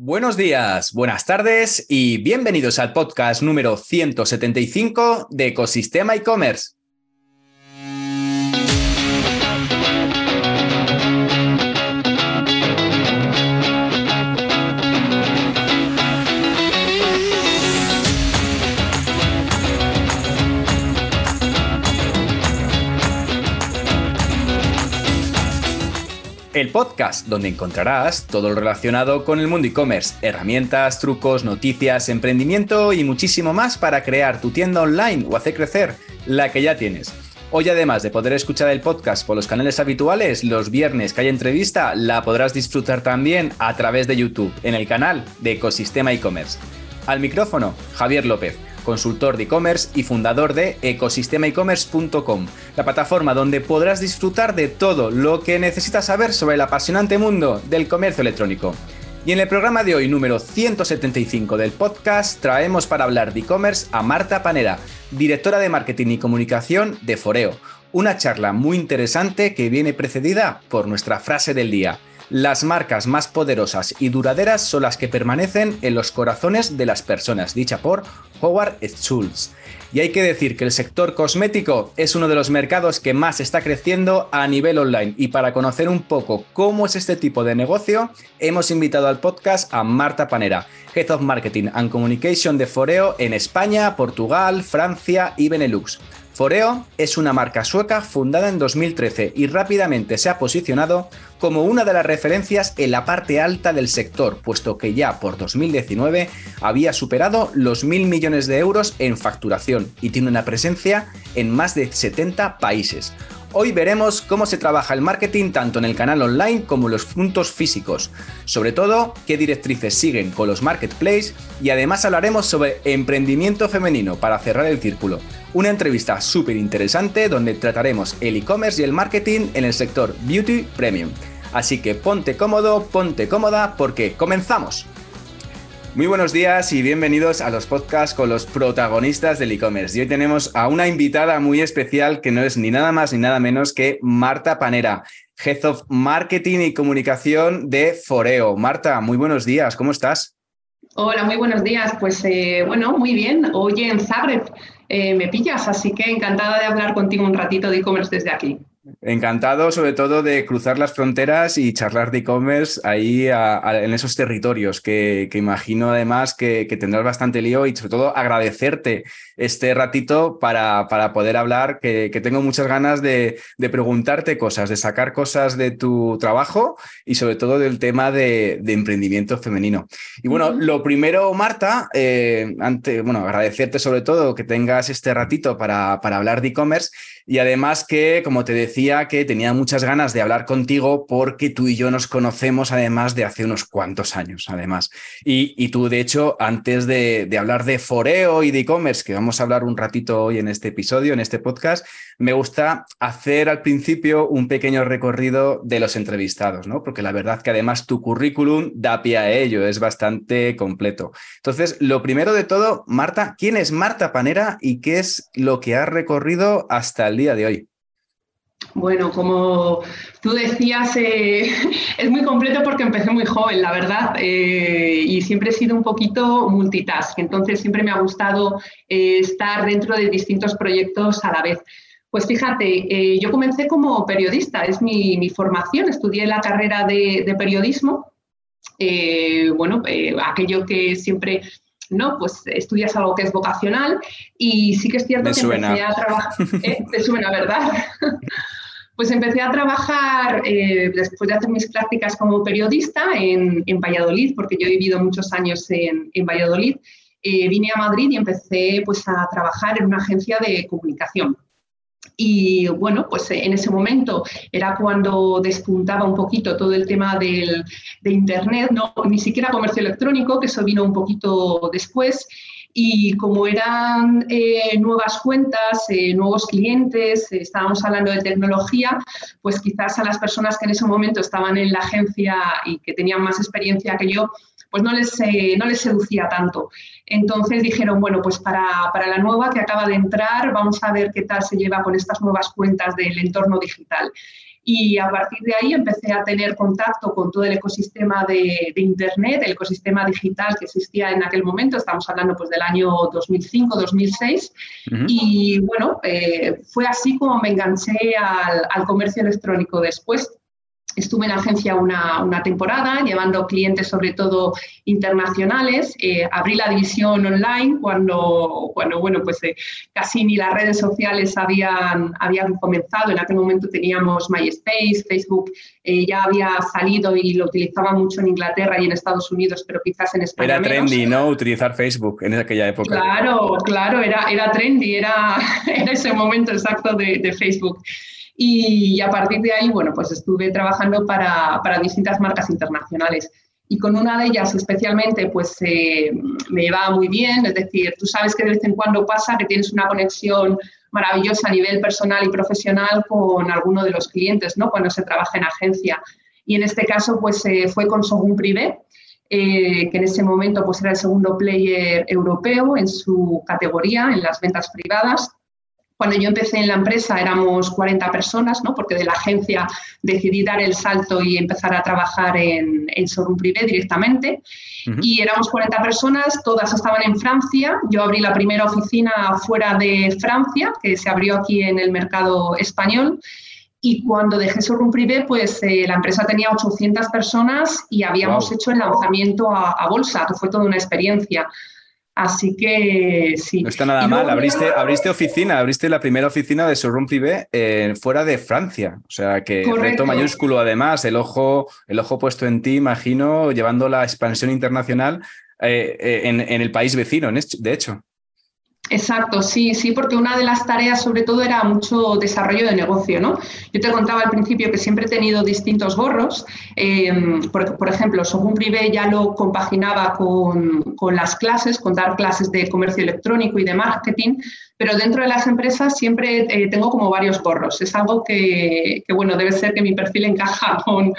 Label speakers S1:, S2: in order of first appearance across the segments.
S1: Buenos días, buenas tardes y bienvenidos al podcast número 175 de Ecosistema e-commerce. El podcast donde encontrarás todo lo relacionado con el mundo e-commerce, herramientas, trucos, noticias, emprendimiento y muchísimo más para crear tu tienda online o hacer crecer la que ya tienes. Hoy además de poder escuchar el podcast por los canales habituales, los viernes que hay entrevista la podrás disfrutar también a través de YouTube en el canal de Ecosistema e-commerce. Al micrófono, Javier López consultor de e-commerce y fundador de ecosistemaecommerce.com, la plataforma donde podrás disfrutar de todo lo que necesitas saber sobre el apasionante mundo del comercio electrónico. Y en el programa de hoy, número 175 del podcast, traemos para hablar de e-commerce a Marta Panera, directora de marketing y comunicación de Foreo. Una charla muy interesante que viene precedida por nuestra frase del día. Las marcas más poderosas y duraderas son las que permanecen en los corazones de las personas, dicha por Howard Schultz. Y hay que decir que el sector cosmético es uno de los mercados que más está creciendo a nivel online. Y para conocer un poco cómo es este tipo de negocio, hemos invitado al podcast a Marta Panera, Head of Marketing and Communication de Foreo en España, Portugal, Francia y Benelux. Foreo es una marca sueca fundada en 2013 y rápidamente se ha posicionado como una de las referencias en la parte alta del sector, puesto que ya por 2019 había superado los mil millones de euros en facturación y tiene una presencia en más de 70 países. Hoy veremos cómo se trabaja el marketing tanto en el canal online como en los puntos físicos, sobre todo qué directrices siguen con los marketplaces y además hablaremos sobre emprendimiento femenino para cerrar el círculo. Una entrevista súper interesante donde trataremos el e-commerce y el marketing en el sector beauty premium. Así que ponte cómodo, ponte cómoda porque comenzamos. Muy buenos días y bienvenidos a los podcasts con los protagonistas del e-commerce. Y hoy tenemos a una invitada muy especial que no es ni nada más ni nada menos que Marta Panera, Head of Marketing y Comunicación de Foreo. Marta, muy buenos días, ¿cómo estás?
S2: Hola, muy buenos días. Pues eh, bueno, muy bien. Hoy en Zagreb eh, me pillas, así que encantada de hablar contigo un ratito de e-commerce desde aquí.
S1: Encantado sobre todo de cruzar las fronteras y charlar de e-commerce ahí en esos territorios que, imagino además que, tendrás bastante lío y sobre todo agradecerte este ratito para, para poder hablar, que, tengo muchas ganas de, preguntarte cosas, de sacar cosas de tu trabajo y sobre todo del tema de, emprendimiento femenino. Y bueno, lo primero, Marta, eh, bueno, agradecerte sobre todo que tengas este ratito para, para hablar de e-commerce y además que, como te decía, que tenía muchas ganas de hablar contigo porque tú y yo nos conocemos además de hace unos cuantos años, además. Y, tú, de hecho, antes de, de hablar de foreo y de e-commerce, que vamos a hablar un ratito hoy en este episodio, en este podcast, me gusta hacer al principio un pequeño recorrido de los entrevistados, ¿no? Porque la verdad que además tu currículum da pie a ello, es bastante completo. Entonces, lo primero de todo, Marta, ¿quién es Marta Panera y qué es lo que ha recorrido hasta el día de hoy?
S2: Bueno, como tú decías, eh, es muy completo porque empecé muy joven, la verdad, eh, y siempre he sido un poquito multitask, entonces siempre me ha gustado eh, estar dentro de distintos proyectos a la vez. Pues fíjate, yo comencé como periodista, es mi, formación, estudié la carrera de, periodismo, bueno, aquello que siempre ¿no? Pues estudias algo que es vocacional y sí que es cierto que empecé a trabajar. Te suena, ¿verdad? Pues empecé a trabajar eh, después de hacer mis prácticas como periodista en, Valladolid, porque yo he vivido muchos años en, Valladolid. Eh, vine a Madrid y empecé pues, a trabajar en una agencia de comunicación. Y bueno, pues en ese momento era cuando despuntaba un poquito todo el tema del, de Internet, no, ni siquiera comercio electrónico, que eso vino un poquito después. Y como eran eh, nuevas cuentas, eh, nuevos clientes, eh, estábamos hablando de tecnología, pues quizás a las personas que en ese momento estaban en la agencia y que tenían más experiencia que yo, pues no les, no les seducía tanto. Entonces dijeron, bueno, pues para, para, la nueva que acaba de entrar, vamos a ver qué tal se lleva con estas nuevas cuentas del entorno digital. y a partir de ahí empecé a tener contacto con todo el ecosistema de, Internet, el ecosistema digital que existía en aquel momento, estamos hablando pues del año 2005-2006, y bueno, eh, fue así como me enganché al, al comercio electrónico después. Estuve en agencia una, una, temporada, llevando clientes sobre todo internacionales. Eh, abrí la división online cuando, cuando bueno, pues eh, casi ni las redes sociales habían, habían comenzado. En aquel momento teníamos MySpace, Facebook eh, ya había salido y lo utilizaba mucho en Inglaterra y en Estados Unidos, pero quizás en España.
S1: Era trendy, ¿no? Utilizar Facebook en aquella época.
S2: Claro, claro, era, era trendy, era, era ese momento exacto de, de Facebook. Y a partir de ahí, bueno, pues estuve trabajando para, para distintas marcas internacionales. Y con una de ellas especialmente, pues eh, me llevaba muy bien, es decir, tú sabes que de vez en cuando pasa que tienes una conexión maravillosa a nivel personal y profesional con alguno de los clientes, ¿no? Cuando se trabaja en agencia. Y en este caso, pues eh, fue con Sogun Privé, eh, que en ese momento pues era el segundo player europeo en su categoría, en las ventas privadas. Cuando yo empecé en la empresa éramos 40 personas, ¿no? porque de la agencia decidí dar el salto y empezar a trabajar en, en showroom privé directamente. Y éramos 40 personas, todas estaban en Francia. Yo abrí la primera oficina fuera de Francia, que se abrió aquí en el mercado español. Y cuando dejé Showroom Privé, pues eh, la empresa tenía 800 personas y habíamos hecho el lanzamiento a, a bolsa, que fue toda una experiencia. Así que sí.
S1: No está nada mal. Abriste, abriste oficina, abriste la primera oficina de showroom privé eh, fuera de Francia. O sea que reto mayúsculo además, el ojo, el ojo puesto en ti, imagino, llevando la expansión internacional eh, eh, en, en, el país vecino, de hecho.
S2: Exacto, sí, sí, porque una de las tareas sobre todo era mucho desarrollo de negocio, ¿no? Yo te contaba al principio que siempre he tenido distintos gorros, eh, por, ejemplo, Sogun Privé ya lo compaginaba con, las clases, con dar clases de comercio electrónico y de marketing, pero dentro de las empresas siempre eh, tengo como varios gorros. Es algo que, que, bueno, debe ser que mi perfil encaja con,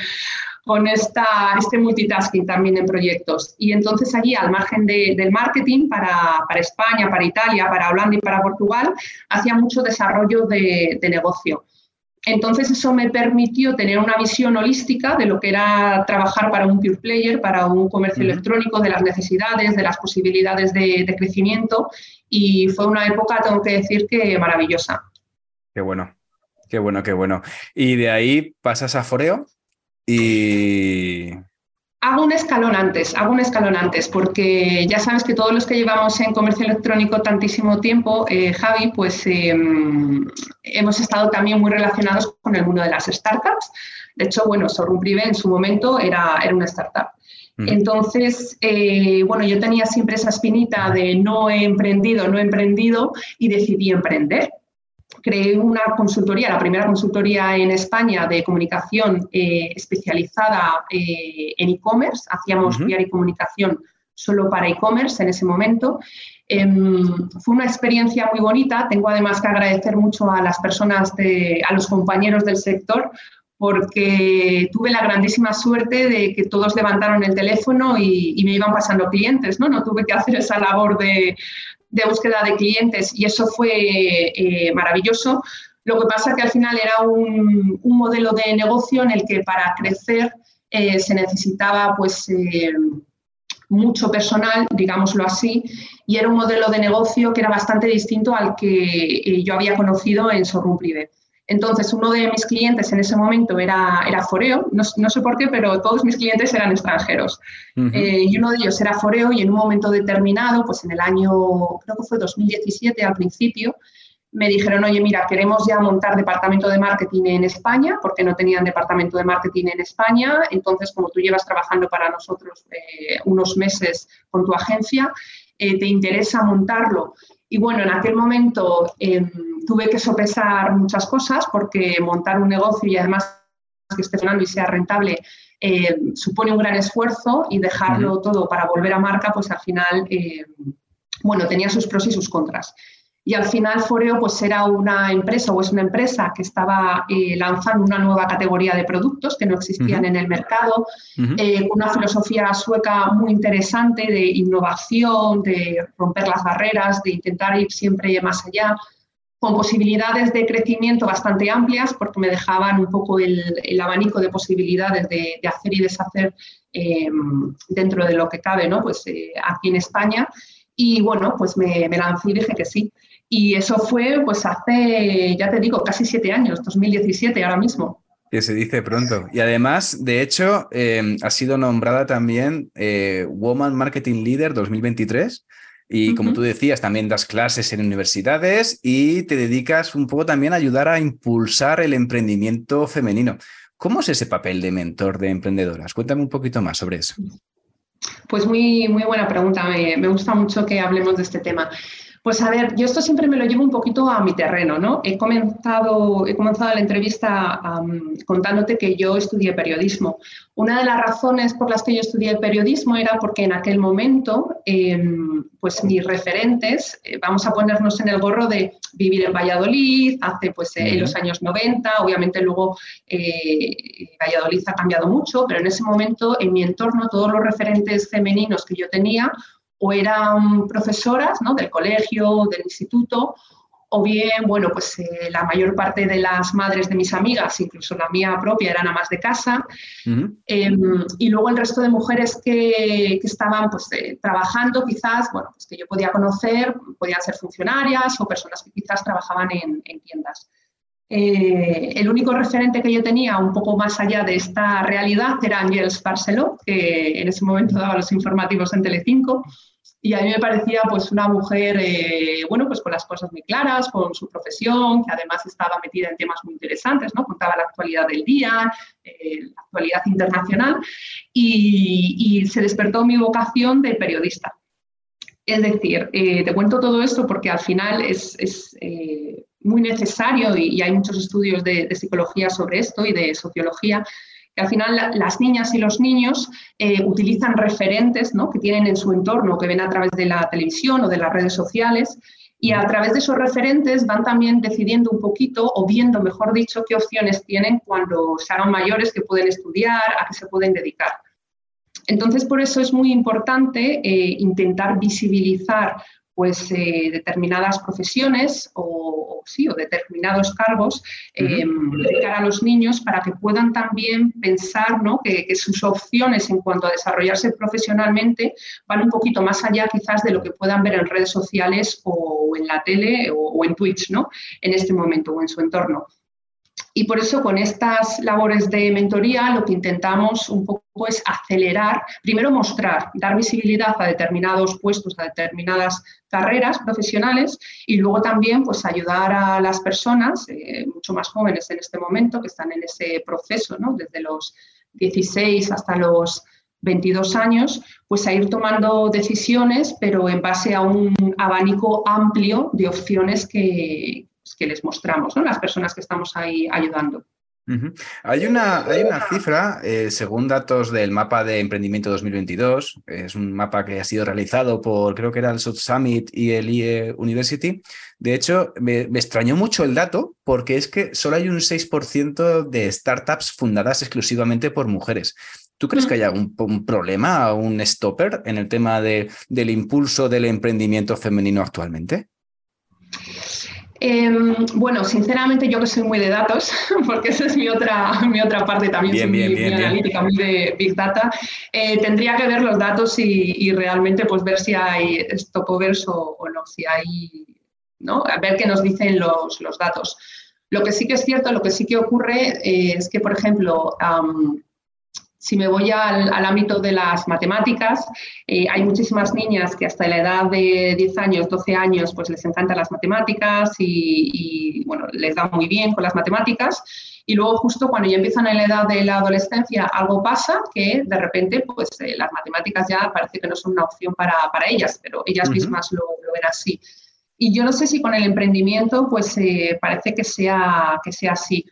S2: con esta, este multitasking también en proyectos. Y entonces allí, al margen del marketing, para, para, España, para Italia, para Holanda y para Portugal, hacía mucho desarrollo de, negocio. Entonces eso me permitió tener una visión holística de lo que era trabajar para un pure player, para un comercio electrónico, de las necesidades, de las posibilidades de, de, crecimiento y fue una época, tengo que decir, que maravillosa.
S1: Qué bueno, qué bueno, qué bueno. Y de ahí pasas a Foreo. Y
S2: Hago un escalón antes, hago un escalón antes, porque ya sabes que todos los que llevamos en comercio electrónico tantísimo tiempo, eh, Javi, pues eh, hemos estado también muy relacionados con el mundo de las startups. De hecho, bueno, Sorum Privé en su momento era, era una startup. Entonces, eh, bueno, yo tenía siempre esa espinita de no he emprendido, no he emprendido y decidí emprender creé una consultoría, la primera consultoría en España de comunicación eh, especializada eh, en e-commerce. Hacíamos uh y comunicación solo para e-commerce en ese momento. Em, fue una experiencia muy bonita. Tengo además que agradecer mucho a las personas, de, a los compañeros del sector, porque tuve la grandísima suerte de que todos levantaron el teléfono y, y, me iban pasando clientes, ¿no? No tuve que hacer esa labor de, de búsqueda de clientes y eso fue eh, maravilloso. Lo que pasa que al final era un, modelo de negocio en el que para crecer eh, se necesitaba pues eh, mucho personal, digámoslo así, y era un modelo de negocio que era bastante distinto al que yo había conocido en Showroom Privé. Entonces, uno de mis clientes en ese momento era, era Foreo, no, sé por qué, pero todos mis clientes eran extranjeros. Eh, y uno de ellos era Foreo y en un momento determinado, pues en el año, creo que fue 2017 al principio, me dijeron, oye, mira, queremos ya montar departamento de marketing en España, porque no tenían departamento de marketing en España. Entonces, como tú llevas trabajando para nosotros eh, unos meses con tu agencia, eh, ¿te interesa montarlo? Y bueno, en aquel momento em, tuve que sopesar muchas cosas porque montar un negocio y además que esté funcionando y sea rentable eh, supone un gran esfuerzo y dejarlo todo para volver a marca, pues al final, eh, bueno, tenía sus pros y sus contras. Y al final Foreo pues era una empresa o es una empresa que estaba eh, lanzando una nueva categoría de productos que no existían en el mercado, eh, con una filosofía sueca muy interesante de innovación, de romper las barreras, de intentar ir siempre más allá. con posibilidades de crecimiento bastante amplias porque me dejaban un poco el, abanico de posibilidades de, hacer y deshacer em, dentro de lo que cabe, ¿no? Pues eh, aquí en España. Y bueno, pues me, me, lancé y dije que sí. Y eso fue pues hace, ya te digo, casi siete años, 2017 ahora mismo.
S1: Que se dice pronto. Y además, de hecho, em, ha sido nombrada también eh, Woman Marketing Leader 2023 y como tú decías, también das clases en universidades y te dedicas un poco también a ayudar a impulsar el emprendimiento femenino. ¿Cómo es ese papel de mentor de emprendedoras? Cuéntame un poquito más sobre eso.
S2: Pues muy, muy buena pregunta. me gusta mucho que hablemos de este tema. Pues a ver, yo esto siempre me lo llevo un poquito a mi terreno, ¿no? He comenzado, he comenzado la entrevista contándote que yo estudié periodismo. Una de las razones por las que yo estudié periodismo era porque en aquel momento, em, pues mis referentes, eh, vamos a ponernos en el gorro de vivir en Valladolid, hace pues en los años 90, obviamente luego eh, Valladolid ha cambiado mucho, pero en ese momento en mi entorno todos los referentes femeninos que yo tenía o eran profesoras ¿no? del colegio, del instituto, o bien, bueno, pues eh, la mayor parte de las madres de mis amigas, incluso la mía propia, eran amas de casa. Em, y luego el resto de mujeres que, que estaban pues, eh, trabajando, quizás, bueno, pues que yo podía conocer, podían ser funcionarias o personas que quizás trabajaban en, en tiendas. Eh, el único referente que yo tenía un poco más allá de esta realidad era Ángels Barceló, que en ese momento daba los informativos en Telecinco y a mí me parecía pues una mujer, eh, bueno, pues con las cosas muy claras, con su profesión, que además estaba metida en temas muy interesantes, ¿no? Contaba la actualidad del día, eh, la actualidad internacional y, se despertó mi vocación de periodista. Es decir, eh, te cuento todo esto porque al final es, muy necesario y, hay muchos estudios de, psicología sobre esto y de sociología al final las niñas y los niños eh, utilizan referentes que tienen en su entorno, que ven a través de la televisión o de las redes sociales, y a través de esos referentes van también decidiendo un poquito, o viendo, mejor dicho, qué opciones tienen cuando se hagan mayores, que pueden estudiar, a qué se pueden dedicar. Entonces, por eso es muy importante eh, intentar visibilizar pues, eh, determinadas profesiones o, sí, o determinados cargos eh, a los niños para que puedan también pensar ¿no? que, sus opciones en cuanto a desarrollarse profesionalmente van un poquito más allá quizás de lo que puedan ver en redes sociales o en la tele o, o en Twitch ¿no? en este momento o en su entorno. Y por eso con estas labores de mentoría lo que intentamos un poco es acelerar, primero mostrar, dar visibilidad a determinados puestos, a determinadas carreras profesionales y luego también pues ayudar a las personas, eh, mucho más jóvenes en este momento, que están en ese proceso, ¿no? desde los 16 hasta los 22 años, pues a ir tomando decisiones, pero en base a un abanico amplio de opciones que, que les mostramos, ¿no? las personas que estamos ahí ayudando.
S1: hay, una, hay una cifra, eh, según datos del mapa de emprendimiento 2022, es un mapa que ha sido realizado por, creo que era el South Summit y el IE University. De hecho, me, extrañó mucho el dato porque es que solo hay un 6% de startups fundadas exclusivamente por mujeres. ¿Tú crees que hay algún un problema, un stopper en el tema de, del impulso del emprendimiento femenino actualmente?
S2: Em, bueno, sinceramente yo que soy muy de datos, porque esa es mi otra, mi otra parte también, muy, analítica, muy de Big Data, eh, tendría que ver los datos y, realmente pues ver si hay stopovers o, o no, si hay, ¿no? A ver qué nos dicen los, los, datos. Lo que sí que es cierto, lo que sí que ocurre eh, es que, por ejemplo, si me voy al, ámbito de las matemáticas, eh, hay muchísimas niñas que hasta la edad de 10 años, 12 años, pues les encantan las matemáticas y, bueno, les da muy bien con las matemáticas. Y luego justo cuando ya empiezan en la edad de la adolescencia, algo pasa que de repente pues eh, las matemáticas ya parece que no son una opción para, ellas, pero ellas mismas lo, ven así. Y yo no sé si con el emprendimiento pues eh, parece que sea, que sea así.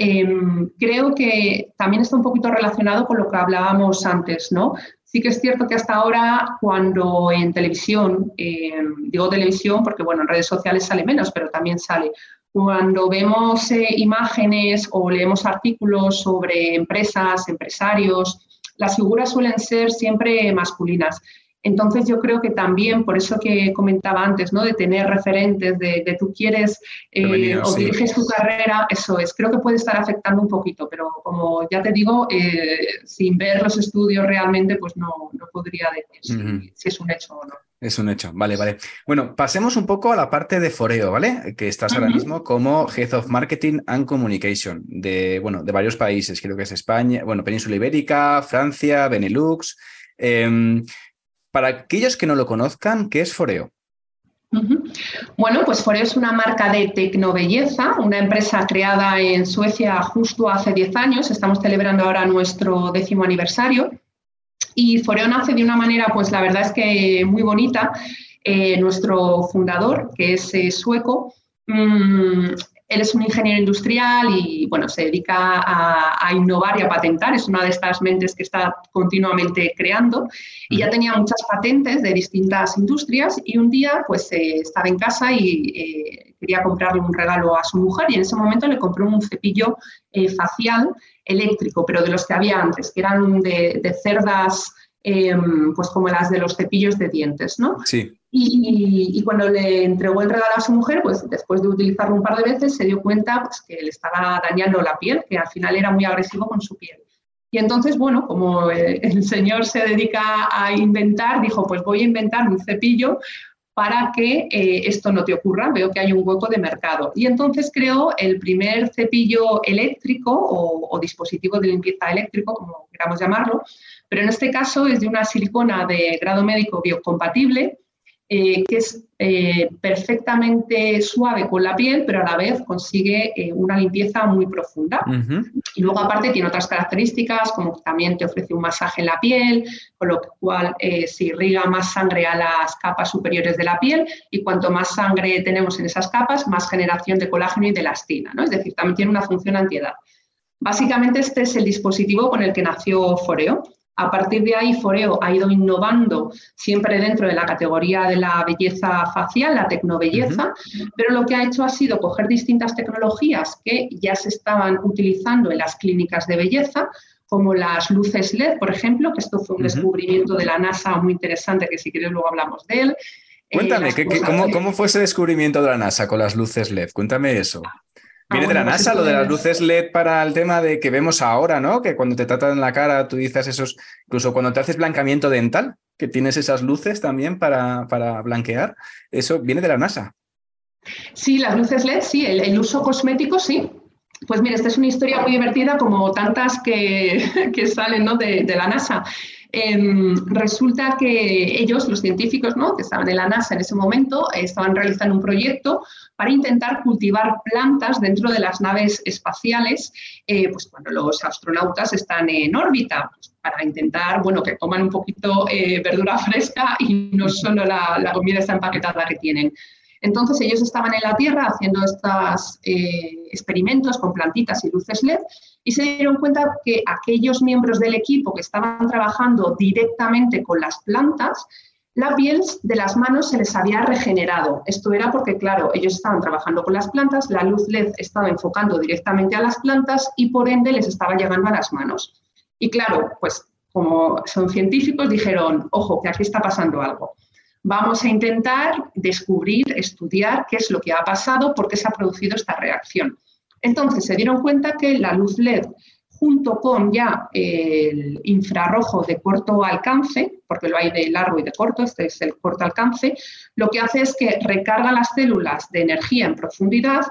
S2: Em, creo que también está un poquito relacionado con lo que hablábamos antes, ¿no? Sí que es cierto que hasta ahora, cuando en televisión, em, digo televisión porque, bueno, en redes sociales sale menos, pero también sale. Cuando vemos eh, imágenes o leemos artículos sobre empresas, empresarios, las figuras suelen ser siempre masculinas. Entonces yo creo que también, por eso que comentaba antes, ¿no? de tener referentes, de, tú quieres eh, o diriges tu carrera, eso es, creo que puede estar afectando un poquito, pero como ya te digo, eh, sin ver los estudios realmente, pues no, no podría decir si, es un hecho o no.
S1: Es un hecho, vale, vale. Bueno, pasemos un poco a la parte de Foreo, ¿vale? Que estás ahora mismo como Head of Marketing and Communication de, bueno, de varios países, creo que es España, bueno, Península Ibérica, Francia, Benelux. Em, para aquellos que no lo conozcan, ¿qué es Foreo?
S2: Bueno, pues Foreo es una marca de tecnobelleza, una empresa creada en Suecia justo hace 10 años. Estamos celebrando ahora nuestro décimo aniversario. Y Foreo nace de una manera, pues la verdad es que muy bonita. Eh, nuestro fundador, que es eh, sueco, mm, él es un ingeniero industrial y bueno, se dedica a, innovar y a patentar. Es una de estas mentes que está continuamente creando y ya tenía muchas patentes de distintas industrias y un día pues eh, estaba en casa y eh, quería comprarle un regalo a su mujer y en ese momento le compró un cepillo eh, facial eléctrico, pero de los que había antes, que eran de, de cerdas Em, pues como las de los cepillos de dientes, ¿no?
S1: Sí.
S2: Y, cuando le entregó el regalo a su mujer, pues después de utilizarlo un par de veces, se dio cuenta pues, que le estaba dañando la piel, que al final era muy agresivo con su piel. Y entonces, bueno, como el señor se dedica a inventar, dijo, pues voy a inventar un cepillo para que eh, esto no te ocurra. Veo que hay un hueco de mercado. Y entonces creó el primer cepillo eléctrico o, o dispositivo de limpieza eléctrico, como queramos llamarlo, pero en este caso es de una silicona de grado médico biocompatible, eh, que es eh, perfectamente suave con la piel, pero a la vez consigue eh, una limpieza muy profunda. Y luego aparte tiene otras características, como que también te ofrece un masaje en la piel, con lo cual se irriga más sangre a las capas superiores de la piel y cuanto más sangre tenemos en esas capas, más generación de colágeno y de elastina. ¿no? Es decir, también tiene una función antiedad. Básicamente este es el dispositivo con el que nació Foreo. A partir de ahí, Foreo ha ido innovando siempre dentro de la categoría de la belleza facial, la tecnobelleza, pero lo que ha hecho ha sido coger distintas tecnologías que ya se estaban utilizando en las clínicas de belleza, como las luces LED, por ejemplo, que esto fue un descubrimiento de la NASA muy interesante, que si quieres luego hablamos de él.
S1: Eh, Cuéntame, cómo, ¿cómo, fue ese descubrimiento de la NASA con las luces LED? Cuéntame eso. Ah, Viene de la NASA, lo de las luces LED para el tema de que vemos ahora, ¿no? Que cuando te tratan la cara, tú dices esos, incluso cuando te haces blancamiento dental, que tienes esas luces también para, para blanquear, eso viene de la NASA.
S2: Sí, las luces LED, sí, el, uso cosmético, sí. Pues mira, esta es una historia muy divertida como tantas que, que salen ¿no? de, de la NASA. Em, resulta que ellos, los científicos ¿no? que estaban en la NASA en ese momento, estaban realizando un proyecto para intentar cultivar plantas dentro de las naves espaciales, eh, pues cuando los astronautas están en órbita, pues para intentar, bueno, que coman un poquito eh, verdura fresca y no solo la, la comida está empaquetada que tienen. Entonces ellos estaban en la Tierra haciendo estos eh, experimentos con plantitas y luces LED y se dieron cuenta que aquellos miembros del equipo que estaban trabajando directamente con las plantas, la piel de las manos se les había regenerado. Esto era porque, claro, ellos estaban trabajando con las plantas, la luz LED estaba enfocando directamente a las plantas y por ende les estaba llegando a las manos. Y claro, pues como son científicos, dijeron, ojo, que aquí está pasando algo. Vamos a intentar descubrir, estudiar qué es lo que ha pasado, por qué se ha producido esta reacción. Entonces se dieron cuenta que la luz LED junto con ya el infrarrojo de corto alcance, porque lo hay de largo y de corto, este es el corto alcance, lo que hace es que recarga las células de energía en profundidad,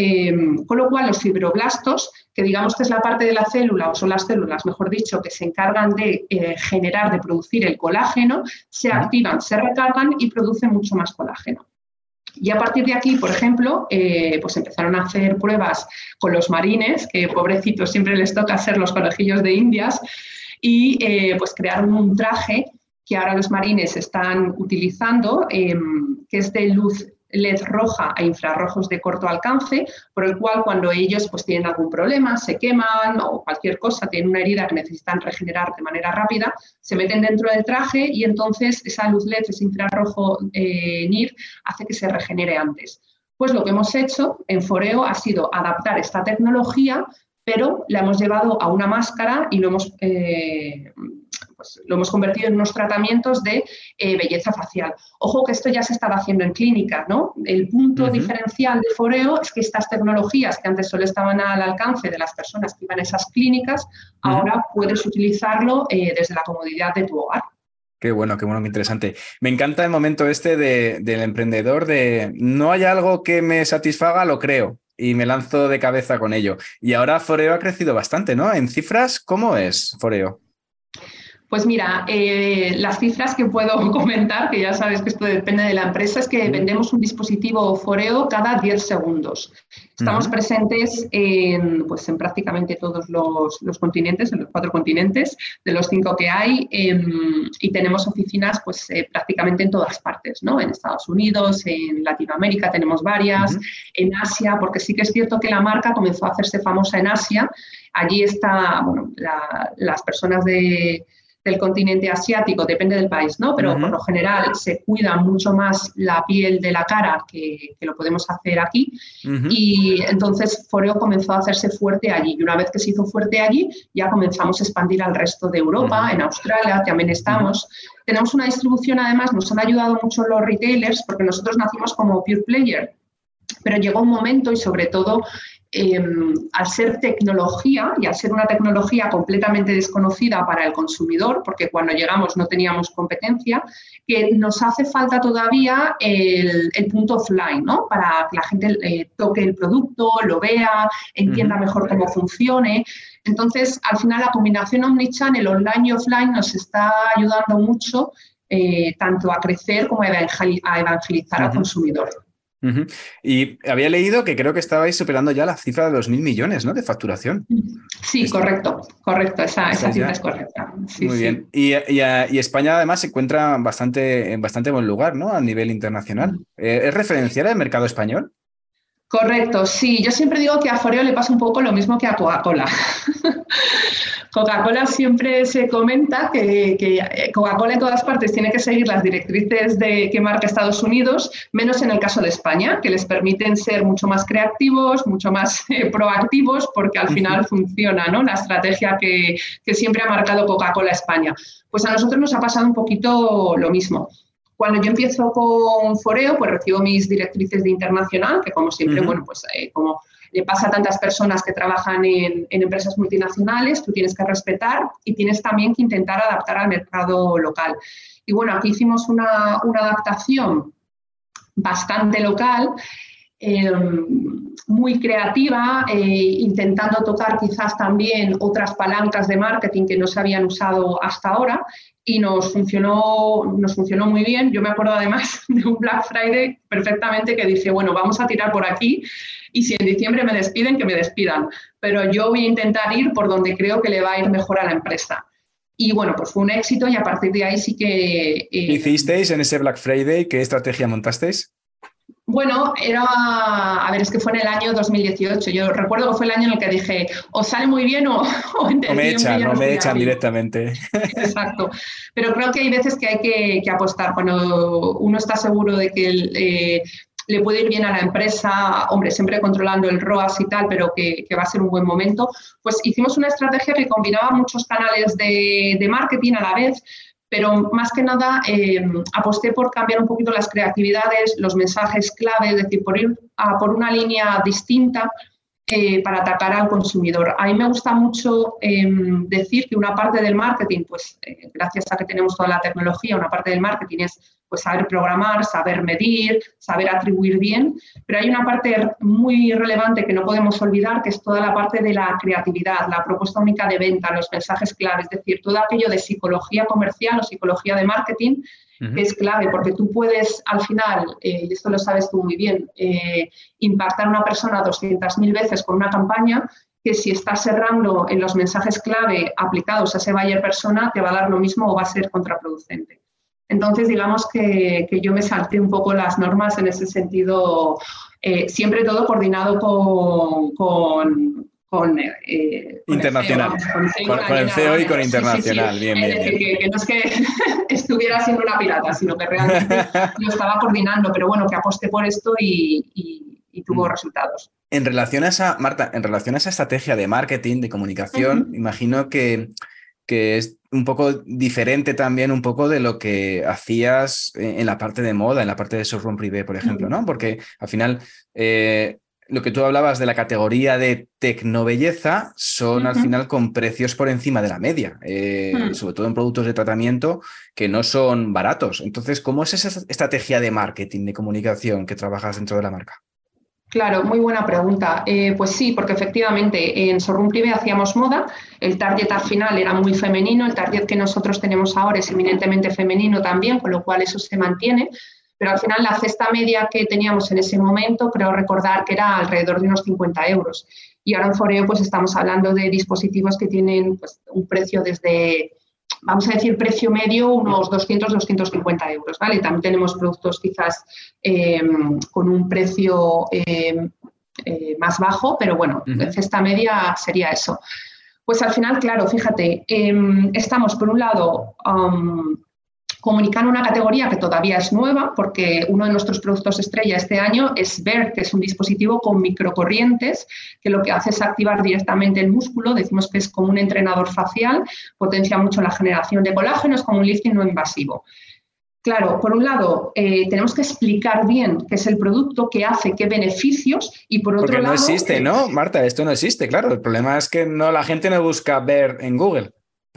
S2: eh, con lo cual los fibroblastos, que digamos que es la parte de la célula, o son las células, mejor dicho, que se encargan de eh, generar, de producir el colágeno, se activan, se recargan y producen mucho más colágeno. Y a partir de aquí, por ejemplo, eh, pues empezaron a hacer pruebas con los marines, que pobrecitos siempre les toca ser los conejillos de indias, y eh, pues crearon un traje que ahora los marines están utilizando, em, que es de luz LED roja a infrarrojos de corto alcance, por el cual cuando ellos pues, tienen algún problema, se queman o cualquier cosa, tienen una herida que necesitan regenerar de manera rápida, se meten dentro del traje y entonces esa luz LED, ese infrarrojo eh, NIR, hace que se regenere antes. Pues lo que hemos hecho en Foreo ha sido adaptar esta tecnología, pero la hemos llevado a una máscara y lo hemos... Eh, pues lo hemos convertido en unos tratamientos de eh, belleza facial. Ojo que esto ya se estaba haciendo en clínica, ¿no? El punto diferencial de Foreo es que estas tecnologías que antes solo estaban al alcance de las personas que iban a esas clínicas, ahora puedes utilizarlo eh, desde la comodidad de tu hogar.
S1: Qué bueno, qué bueno, qué interesante. Me encanta el momento este del emprendedor de no hay algo que me satisfaga, lo creo y me lanzo de cabeza con ello. Y ahora Foreo ha crecido bastante, ¿no? En cifras, ¿cómo es Foreo?
S2: Pues mira, eh, las cifras que puedo comentar, que ya sabes que esto depende de la empresa, es que vendemos un dispositivo Foreo cada 10 segundos. Estamos presentes en, pues, en prácticamente todos los, continentes, en los cuatro continentes, de los cinco que hay, em, y tenemos oficinas pues, eh, prácticamente en todas partes, ¿no? En Estados Unidos, en Latinoamérica tenemos varias, en Asia, porque sí que es cierto que la marca comenzó a hacerse famosa en Asia. Allí está, bueno, las personas de del continente asiático, depende del país, ¿no? Pero por lo general se cuida mucho más la piel de la cara que, lo podemos hacer aquí. Y entonces Foreo comenzó a hacerse fuerte allí. Y una vez que se hizo fuerte allí, ya comenzamos a expandir al resto de Europa, en Australia también estamos. Tenemos una distribución, además, nos han ayudado mucho los retailers, porque nosotros nacimos como pure player. Pero llegó un momento, y sobre todo Em, al ser tecnología y al ser una tecnología completamente desconocida para el consumidor, porque cuando llegamos no teníamos competencia, que nos hace falta todavía el, punto offline, ¿no? Para que la gente eh, toque el producto, lo vea, entienda mejor cómo funcione. Entonces, al final, la combinación omnichannel, online y offline, nos está ayudando mucho eh, tanto a crecer como a evangelizar al consumidor.
S1: Y había leído que creo que estabais superando ya la cifra de los mil millones, ¿no? De facturación.
S2: Sí, correcto, correcto, esa, cifra es correcta.
S1: Muy bien. Y, España además se encuentra bastante, en bastante buen lugar, ¿no? A nivel internacional. Eh, ¿Es referencial el mercado español?
S2: Correcto, sí. Yo siempre digo que a Foreo le pasa un poco lo mismo que a Coca-Cola. Coca-Cola siempre se comenta que, eh, Coca-Cola en todas partes tiene que seguir las directrices de, que marca Estados Unidos, menos en el caso de España, que les permiten ser mucho más creativos, mucho más eh, proactivos, porque al final funciona ¿no? la estrategia que, que siempre ha marcado Coca-Cola España. Pues a nosotros nos ha pasado un poquito lo mismo. Cuando yo empiezo con Foreo, pues recibo mis directrices de internacional, que como siempre, bueno, pues eh, como le pasa a tantas personas que trabajan en, empresas multinacionales, tú tienes que respetar y tienes también que intentar adaptar al mercado local. Y bueno, aquí hicimos una, adaptación bastante local. Em, muy creativa, eh, intentando tocar quizás también otras palancas de marketing que no se habían usado hasta ahora y nos funcionó, nos funcionó muy bien. Yo me acuerdo además de un Black Friday perfectamente que dije, bueno, vamos a tirar por aquí y si en diciembre me despiden, que me despidan. Pero yo voy a intentar ir por donde creo que le va a ir mejor a la empresa. Y bueno, pues fue un éxito y a partir de ahí sí que...
S1: Eh, ¿Hicisteis en ese Black Friday? ¿Qué estrategia montasteis?
S2: Bueno, era, a ver, es que fue en el año 2018. Yo recuerdo que fue el año en el que dije, o sale muy bien o,
S1: o, me echan, o me echan directamente.
S2: Exacto. Pero creo que hay veces que hay que, apostar. Cuando uno está seguro de que eh, le puede ir bien a la empresa, hombre, siempre controlando el ROAS y tal, pero que, va a ser un buen momento, pues hicimos una estrategia que combinaba muchos canales de, de marketing a la vez pero más que nada eh, aposté por cambiar un poquito las creatividades, los mensajes clave, es decir, por ir a por una línea distinta eh, para atacar al consumidor. A mí me gusta mucho em, decir que una parte del marketing, pues eh, gracias a que tenemos toda la tecnología, una parte del marketing es pues saber programar, saber medir, saber atribuir bien, pero hay una parte muy relevante que no podemos olvidar, que es toda la parte de la creatividad, la propuesta única de venta, los mensajes clave, es decir, todo aquello de psicología comercial o psicología de marketing que es clave, porque tú puedes al final, eh, y esto lo sabes tú muy bien, eh, impactar a una persona 200.000 veces con una campaña que si estás cerrando en los mensajes clave aplicados a ese buyer persona, te va a dar lo mismo o va a ser contraproducente. Entonces, digamos que, yo me salté un poco las normas en ese sentido, eh, siempre todo coordinado con, con,
S1: eh, internacional. con, el CEO, y con internacional. Bien, bien,
S2: Que, no es que estuviera siendo una pirata, sino que realmente lo estaba coordinando, pero bueno, que aposté por esto y, tuvo mm. resultados.
S1: En relación a esa, Marta, en relación a esa estrategia de marketing, de comunicación, imagino que, que es un poco diferente también, un poco de lo que hacías en la parte de moda, en la parte de showroom privé, por ejemplo, ¿no? Porque al final eh, lo que tú hablabas de la categoría de tecnobelleza son al final con precios por encima de la media, eh, hmm. sobre todo en productos de tratamiento que no son baratos. Entonces, ¿cómo es esa estrategia de marketing, de comunicación que trabajas dentro de la marca?
S2: Claro, muy buena pregunta. Eh, pues sí, porque efectivamente en Showroom Privé hacíamos moda, el target al final era muy femenino, el target que nosotros tenemos ahora es eminentemente femenino también, con lo cual eso se mantiene pero al final la cesta media que teníamos en ese momento, creo recordar que era alrededor de unos 50 euros. Y ahora en Foreo pues estamos hablando de dispositivos que tienen pues, un precio desde, vamos a decir, precio medio, unos 200, 250 euros, ¿vale? También tenemos productos quizás eh, con un precio eh, eh, más bajo, pero bueno, uh cesta media sería eso. Pues al final, claro, fíjate, em, estamos por un lado comunicar una categoría que todavía es nueva, porque uno de nuestros productos estrella este año es BER, que es un dispositivo con microcorrientes, que lo que hace es activar directamente el músculo, decimos que es como un entrenador facial, potencia mucho la generación de colágeno, es como un lifting no invasivo. Claro, por un lado, eh, tenemos que explicar bien qué es el producto, qué hace, qué beneficios, y por otro
S1: lado.
S2: no
S1: existe, ¿no, Marta? Esto no existe, claro. El problema es que no, la gente no busca ver en Google.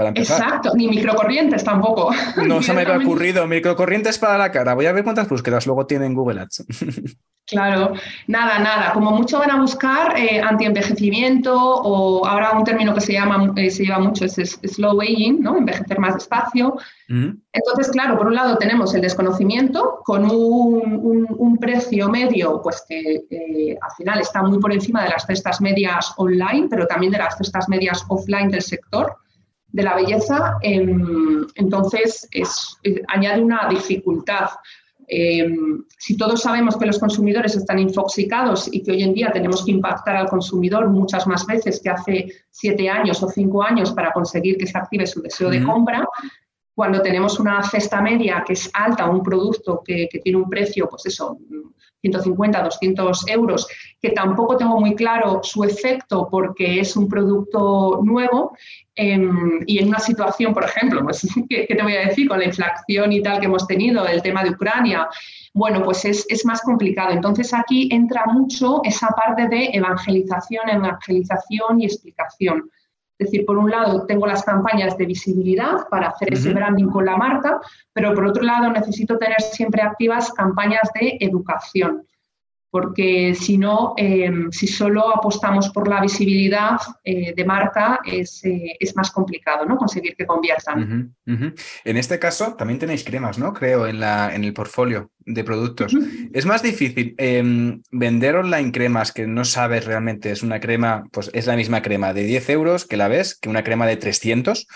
S2: Exacto, ni microcorrientes tampoco.
S1: No se me había ocurrido, microcorrientes para la cara. Voy a ver cuántas búsquedas luego tiene en Google Ads.
S2: Claro, nada, nada. Como mucho van a buscar eh, antienvejecimiento o ahora un término que se llama, eh, se lleva mucho es, slow aging, ¿no? Envejecer más despacio. Entonces, claro, por un lado tenemos el desconocimiento con un, precio medio, pues que eh, al final está muy por encima de las cestas medias online, pero también de las cestas medias offline del sector de la belleza, em, entonces es, añade una dificultad. Em, si todos sabemos que los consumidores están infoxicados y que hoy en día tenemos que impactar al consumidor muchas más veces que hace siete años o cinco años para conseguir que se active su deseo de compra, cuando tenemos una cesta media que es alta, un producto que, que tiene un precio, pues eso, 150, 200 euros, que tampoco tengo muy claro su efecto porque es un producto nuevo em, y en una situación, por ejemplo, pues, ¿qué, te voy a decir? Con la inflación y tal que hemos tenido, el tema de Ucrania, bueno, pues es, es más complicado. Entonces aquí entra mucho esa parte de evangelización, evangelización y explicación. Es decir, por un lado tengo las campañas de visibilidad para hacer ese branding con la marca, pero por otro lado necesito tener siempre activas campañas de educación porque si no, em, si solo apostamos por la visibilidad eh, de marca, es, eh, es, más complicado ¿no? conseguir que conviertan.
S1: En este caso, también tenéis cremas, ¿no? Creo, en, la, en el portfolio de productos. Es más difícil em, vender online cremas que no sabes realmente, es una crema, pues es la misma crema de 10 euros que la ves, que una crema de 300.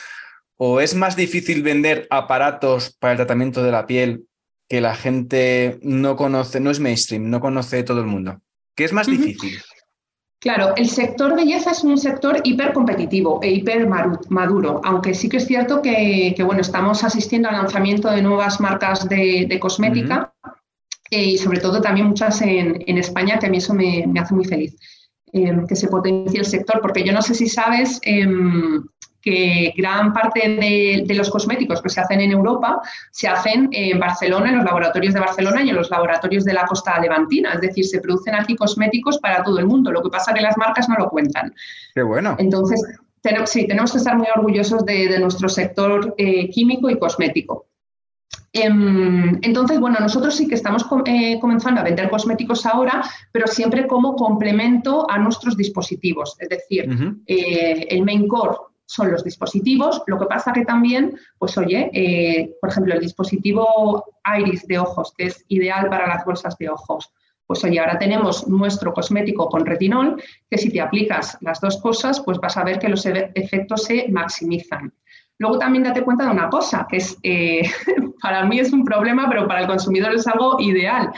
S1: ¿O es más difícil vender aparatos para el tratamiento de la piel que la gente no conoce, no es mainstream, no conoce todo el mundo? ¿Qué es más difícil?
S2: Claro, el sector belleza es un sector hipercompetitivo e hiper maduro, aunque sí que es cierto que, bueno, estamos asistiendo al lanzamiento de nuevas marcas de, cosmética eh, y sobre todo también muchas en, España, que a mí eso me, hace muy feliz, eh, que se potencie el sector, porque yo no sé si sabes, em, que gran parte de, los cosméticos que se hacen en Europa se hacen en Barcelona, en los laboratorios de Barcelona y en los laboratorios de la costa levantina. Es decir, se producen aquí cosméticos para todo el mundo. Lo que pasa es que las marcas no lo cuentan.
S1: Qué bueno.
S2: Entonces, sí, tenemos que estar muy orgullosos de, nuestro sector eh, químico y cosmético. Em, entonces, bueno, nosotros sí que estamos eh, comenzando a vender cosméticos ahora, pero siempre como complemento a nuestros dispositivos. Es decir, eh, el main core son los dispositivos. Lo que pasa que también, pues oye, eh, por ejemplo, el dispositivo Iris de ojos, que es ideal para las bolsas de ojos. Pues oye, ahora tenemos nuestro cosmético con retinol, que si te aplicas las dos cosas, pues vas a ver que los efectos se maximizan. Luego también date cuenta de una cosa, que es, eh, para mí es un problema, pero para el consumidor es algo ideal.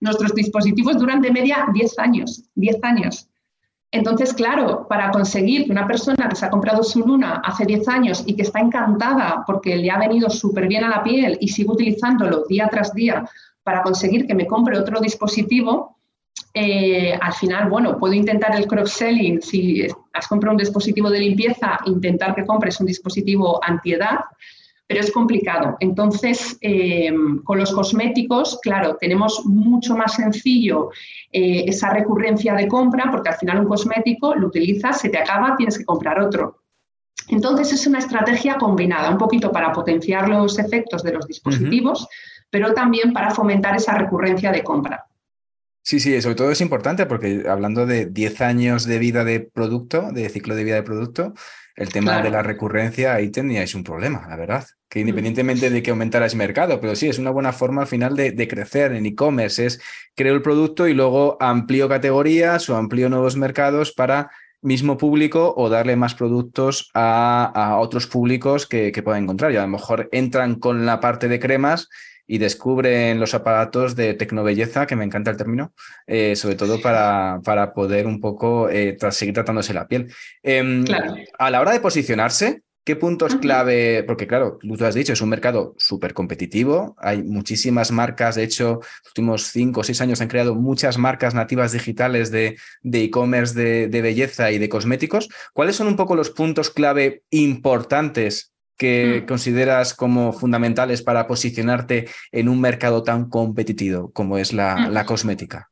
S2: Nuestros dispositivos duran de media 10 años, 10 años. Entonces, claro, para conseguir que una persona que se ha comprado su luna hace 10 años y que está encantada porque le ha venido súper bien a la piel y sigue utilizándolo día tras día para conseguir que me compre otro dispositivo, eh, al final, bueno, puedo intentar el cross-selling. Si has comprado un dispositivo de limpieza, intentar que compres un dispositivo antiedad, pero es complicado. Entonces, eh, con los cosméticos, claro, tenemos mucho más sencillo eh, esa recurrencia de compra, porque al final un cosmético lo utilizas, se te acaba, tienes que comprar otro. Entonces, es una estrategia combinada, un poquito para potenciar los efectos de los dispositivos, pero también para fomentar esa recurrencia de compra.
S1: Sí, sí, sobre todo es importante porque hablando de 10 años de vida de producto, de ciclo de vida de producto, el tema de la recurrencia, ahí teníais un problema, la verdad. Que mm. independientemente de que aumentarais mercado, pero sí, es una buena forma al final de, crecer en e-commerce. Es creo el producto y luego amplío categorías o amplío nuevos mercados para mismo público o darle más productos a, otros públicos que, que puedan encontrar. Y a lo mejor entran con la parte de cremas y descubren los aparatos de tecnobelleza, que me encanta el término, eh, sobre todo para, para, poder un poco eh, seguir tratándose la piel. Em, a la hora de posicionarse, ¿Qué puntos clave? Porque claro, tú has dicho, es un mercado súper competitivo, hay muchísimas marcas, de hecho, los últimos cinco o seis años han creado muchas marcas nativas digitales de e-commerce de, de, belleza y de cosméticos. ¿Cuáles son un poco los puntos clave importantes que mm. consideras como fundamentales para posicionarte en un mercado tan competitivo como es la, mm. cosmética?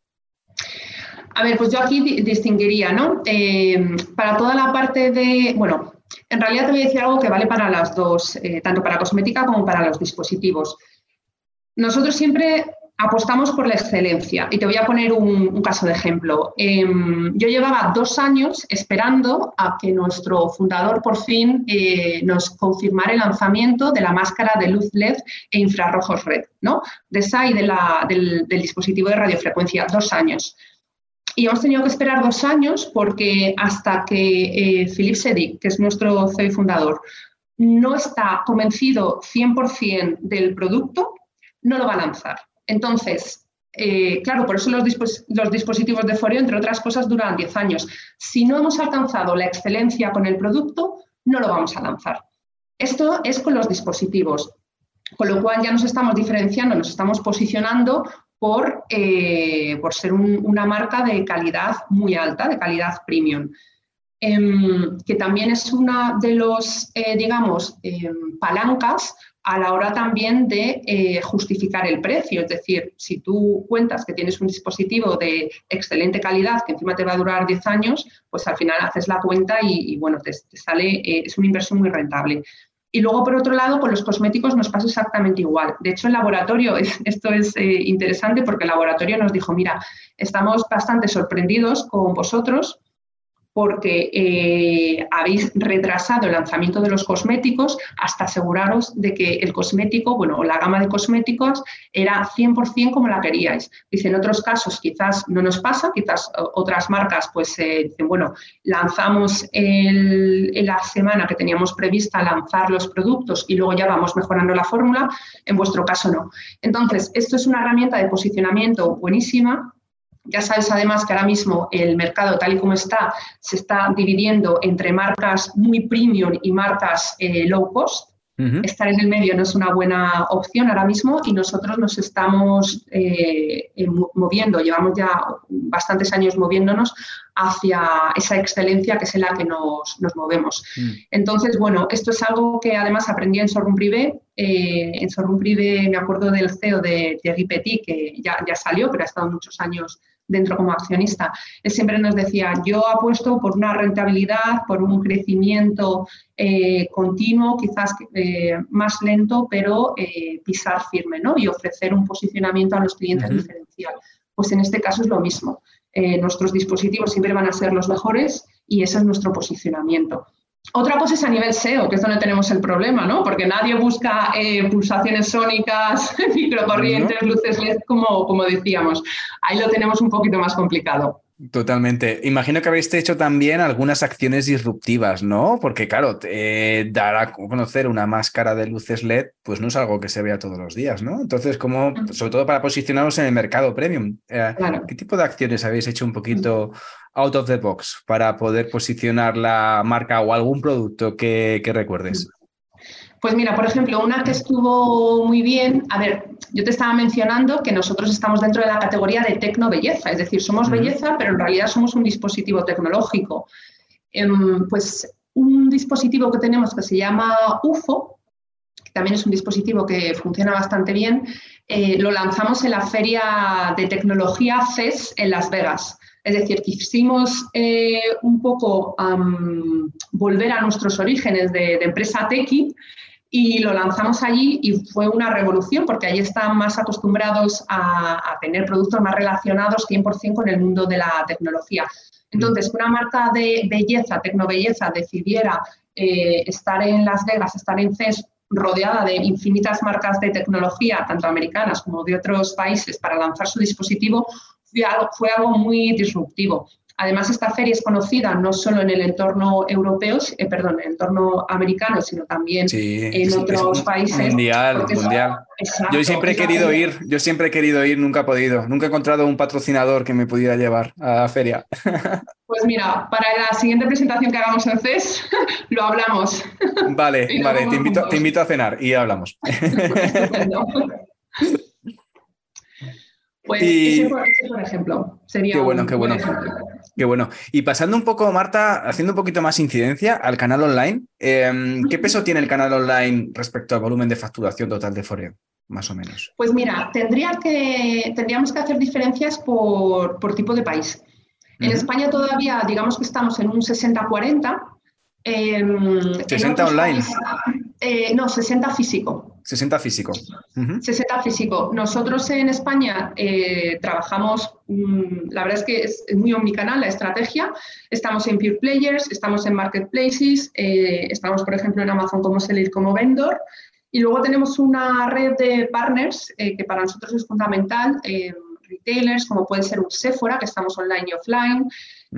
S2: A ver, pues yo aquí distinguiría, ¿no? Eh, para toda la parte de, bueno, en realidad te voy a decir algo que vale para las dos, eh, tanto para cosmética como para los dispositivos. Nosotros siempre apostamos por la excelencia. Y te voy a poner un, caso de ejemplo. Em, yo llevaba dos años esperando a que nuestro fundador por fin eh, nos confirmara el lanzamiento de la máscara de luz LED e infrarrojos red, ¿no? De esa y del, dispositivo de radiofrecuencia. Dos años. Y hemos tenido que esperar dos años porque hasta que eh, Philippe Sedig, que es nuestro CEO y fundador, no está convencido 100% del producto, no lo va a lanzar. Entonces, eh, claro, por eso los, dispositivos de Foreo, entre otras cosas, duran 10 años. Si no hemos alcanzado la excelencia con el producto, no lo vamos a lanzar. Esto es con los dispositivos, con lo cual ya nos estamos diferenciando, nos estamos posicionando por, eh, por ser una marca de calidad muy alta, de calidad premium. Em, que también es una de los, eh, digamos, em, palancas a la hora también de eh, justificar el precio. Es decir, si tú cuentas que tienes un dispositivo de excelente calidad que encima te va a durar 10 años, pues al final haces la cuenta y, bueno, te, sale, eh, es una inversión muy rentable. Y luego, por otro lado, con los cosméticos nos pasa exactamente igual. De hecho, el laboratorio, esto es eh, interesante porque el laboratorio nos dijo, mira, estamos bastante sorprendidos con vosotros porque eh, habéis retrasado el lanzamiento de los cosméticos hasta aseguraros de que el cosmético, bueno, la gama de cosméticos era 100% como la queríais. Dice, en otros casos quizás no nos pasa, quizás otras marcas pues eh, dicen, bueno, lanzamos en la semana que teníamos prevista lanzar los productos y luego ya vamos mejorando la fórmula, en vuestro caso no. Entonces, esto es una herramienta de posicionamiento buenísima ya sabes además que ahora mismo el mercado tal y como está se está dividiendo entre marcas muy premium y marcas eh, low cost. Estar en el medio no es una buena opción ahora mismo y nosotros nos estamos eh, moviendo, llevamos ya bastantes años moviéndonos hacia esa excelencia que es en la que nos, movemos. Mm. Entonces, bueno, esto es algo que además aprendí en Sorrum Privé. En Sorrum Privé me acuerdo del CEO de Thierry Petit, que ya, ya salió, pero ha estado muchos años dentro como accionista. Él siempre nos decía, yo apuesto por una rentabilidad, por un crecimiento eh, continuo, quizás eh, más lento, pero eh, pisar firme ¿no? y ofrecer un posicionamiento a los clientes diferencial. Pues en este caso es lo mismo. nuestros dispositivos siempre van a ser los mejores y ese es nuestro posicionamiento. Otra cosa es a nivel SEO, que es donde tenemos el problema, ¿no? Porque nadie busca eh, pulsaciones sónicas, microcorrientes, luces LED, como, como decíamos. Ahí lo tenemos un poquito más complicado.
S1: Totalmente. Imagino que habéis hecho también algunas acciones disruptivas, ¿no? Porque, claro, dar a conocer una máscara de luces LED, pues no es algo que se vea todos los días, ¿no? Entonces, como, sobre todo para posicionaros en el mercado premium, eh, ¿qué tipo de acciones habéis hecho un poquito out of the box para poder posicionar la marca o algún producto que, recuerdes?
S2: Pues mira, por ejemplo, una que estuvo muy bien, a ver, yo te estaba mencionando que nosotros estamos dentro de la categoría de tecno-belleza, es decir, somos belleza, pero en realidad somos un dispositivo tecnológico. Em, pues un dispositivo que tenemos que se llama UFO, que también es un dispositivo que funciona bastante bien, eh, lo lanzamos en la feria de tecnología CES en Las Vegas. Es decir, quisimos eh, un poco volver a nuestros orígenes de, empresa tequi y lo lanzamos allí y fue una revolución porque allí están más acostumbrados a, tener productos más relacionados 100% con el mundo de la tecnología. Entonces, una marca de belleza, tecnobelleza, decidiera eh, estar en Las Vegas, estar en CES rodeada de infinitas marcas de tecnología, tanto americanas como de otros países, para lanzar su dispositivo, fue algo, muy disruptivo. Además, esta feria es conocida no solo en el entorno europeo, eh, perdón, en el entorno americano, sino también en otros países.
S1: Mundial, mundial. yo siempre he querido ir, yo siempre he querido ir, nunca he podido. Nunca he encontrado un patrocinador que me pudiera llevar a la feria.
S2: Pues mira, para la siguiente presentación que hagamos en CES, lo hablamos.
S1: Vale, vale, te invito, te invito, a cenar y hablamos.
S2: Pues ese, por, ejemplo, sería.
S1: Qué bueno, qué bueno. Qué bueno. Y pasando un poco, Marta, haciendo un poquito más incidencia al canal online, em, ¿qué peso tiene el canal online respecto al volumen de facturación total de Foreo? Más o menos.
S2: Pues mira, tendría que, tendríamos que hacer diferencias por, tipo de país. En España todavía, digamos que estamos en un 60-40.
S1: 60 em, online.
S2: Eh, no, 60 físico.
S1: 60 físico.
S2: 60 físico. Nosotros en España eh, trabajamos, mm, la verdad es que es, muy omnicanal la estrategia. Estamos en Pure Players, estamos en Marketplaces, eh, estamos, por ejemplo, en Amazon como Seller, como vendor. Y luego tenemos una red de partners que para nosotros es fundamental retailers, como puede ser un Sephora, que estamos online y offline,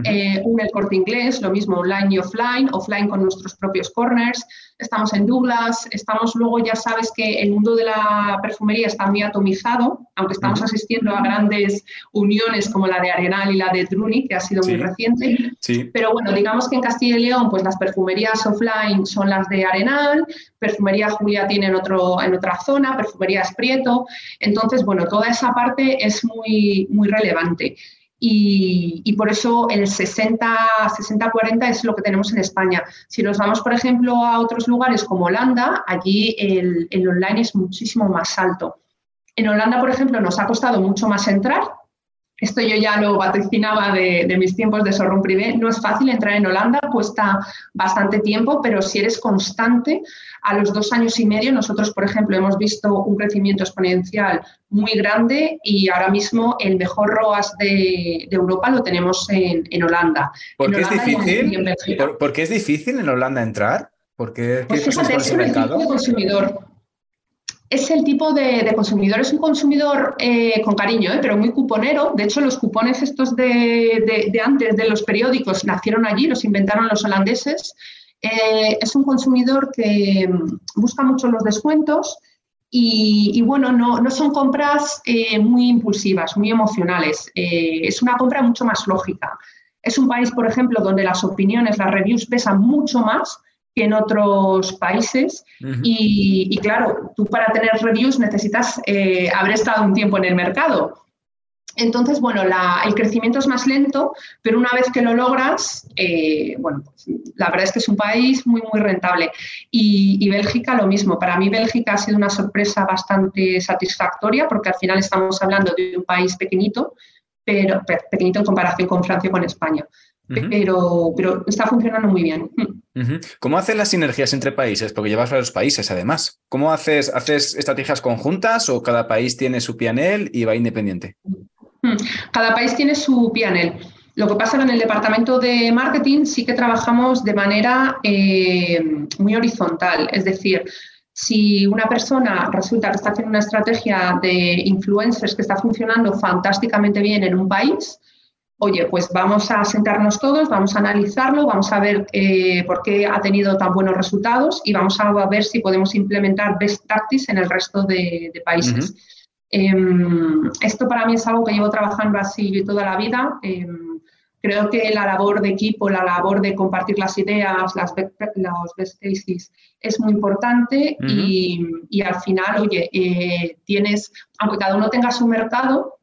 S2: eh, un El Corte Inglés, lo mismo online y offline, offline con nuestros propios corners, estamos en Douglas, estamos luego, ya sabes que el mundo de la perfumería está muy atomizado, aunque estamos asistiendo a grandes uniones como la de Arenal y la de Druni, que ha sido muy reciente, sí. pero bueno, digamos que en Castilla y León, pues las perfumerías offline son las de Arenal, perfumería Julia tiene en, otro, en otra zona, perfumería Esprieto, entonces, bueno, toda esa parte es muy, muy relevante y, por eso el 60-40 es lo que tenemos en España. Si nos vamos, por ejemplo, a otros lugares como Holanda, allí el, el online es muchísimo más alto. En Holanda, por ejemplo, nos ha costado mucho más entrar, esto yo ya lo vaticinaba de, mis tiempos de Sorrum Privé. No es fácil entrar en Holanda, cuesta bastante tiempo, pero si eres constante, a los dos años y medio, nosotros, por ejemplo, hemos visto un crecimiento exponencial muy grande y ahora mismo el mejor ROAS de, Europa lo tenemos en, Holanda.
S1: ¿Por qué, es difícil? ¿Por, qué es difícil en Holanda entrar? ¿Por qué,
S2: pues fíjate, es un consumidor es el tipo de, consumidor, es un consumidor eh, con cariño, eh, pero muy cuponero. De hecho, los cupones estos de, antes de los periódicos nacieron allí, los inventaron los holandeses. Eh, es un consumidor que mm, busca mucho los descuentos y, bueno, no, no, son compras muy impulsivas, muy emocionales. es una compra mucho más lógica. Es un país, por ejemplo, donde las opiniones, las reviews pesan mucho más que en otros países. y, claro, tú para tener reviews necesitas eh, haber estado un tiempo en el mercado. Entonces, bueno, el crecimiento es más lento, pero una vez que lo logras, eh, bueno, pues, la verdad es que es un país muy, muy rentable. Y, y, Bélgica lo mismo. Para mí Bélgica ha sido una sorpresa bastante satisfactoria porque al final estamos hablando de un país pequeñito, pero pequeñito en comparación con Francia o con España. Pero, pero está funcionando muy bien.
S1: ¿Cómo haces las sinergias entre países? Porque llevas varios países además. ¿Cómo haces, haces estrategias conjuntas o cada país tiene su PNL y va independiente?
S2: Cada país tiene su PNL. Lo que pasa es que en el departamento de marketing sí que trabajamos de manera eh, muy horizontal. Es decir, si una persona resulta que está haciendo una estrategia de influencers que está funcionando fantásticamente bien en un país, oye, pues vamos a sentarnos todos, vamos a analizarlo, vamos a ver eh, por qué ha tenido tan buenos resultados y vamos a ver si podemos implementar best practice en el resto de, países. Em, esto para mí es algo que llevo trabajando así toda la vida. Em, Creo que la labor de equipo, la labor de compartir las ideas, las, los best cases es muy importante y, al final, oye, eh, tienes, aunque cada uno tenga su mercado,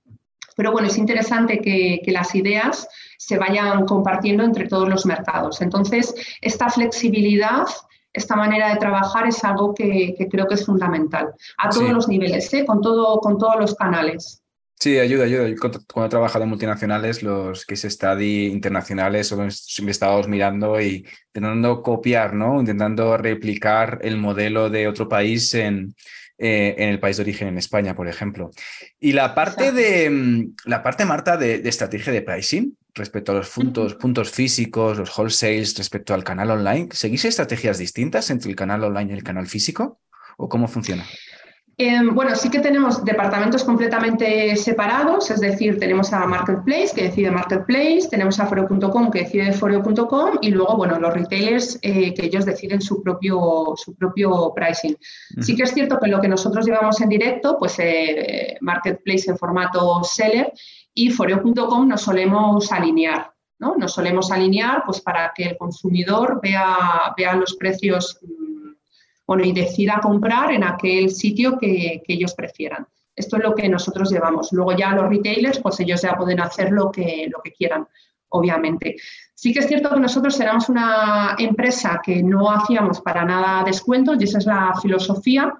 S2: pero bueno, es interesante que, las ideas se vayan compartiendo entre todos los mercados. Entonces, esta flexibilidad esta manera de trabajar es algo que, creo que es fundamental a todos los niveles, ¿eh? con, todo, con todos los canales.
S1: Sí, ayuda, ayuda. Cuando he trabajado en multinacionales, los case study internacionales, siempre estamos mirando y intentando copiar, ¿no? Intentando replicar el modelo de otro país en, eh, en el país de origen, en España, por ejemplo. Y la parte de mm, la parte, Marta, de, estrategia de pricing respecto a los puntos, puntos físicos, los wholesales, respecto al canal online, ¿seguís estrategias distintas entre el canal online y el canal físico? ¿O cómo funciona?
S2: Em, bueno, sí que tenemos departamentos completamente separados, es decir, tenemos a Marketplace que decide Marketplace, tenemos a Foreo.com que decide Foreo.com y luego, bueno, los retailers eh, que ellos deciden su propio, su propio pricing. Sí que es cierto que lo que nosotros llevamos en directo, pues eh, Marketplace en formato seller y Foreo.com nos solemos alinear, ¿no? Nos solemos alinear pues para que el consumidor vea, vea los precios bueno, y decida comprar en aquel sitio que, ellos prefieran. Esto es lo que nosotros llevamos. Luego ya los retailers, pues ellos ya pueden hacer lo que, lo que quieran, obviamente. Sí que es cierto que nosotros éramos una empresa que no hacíamos para nada descuentos y esa es la filosofía.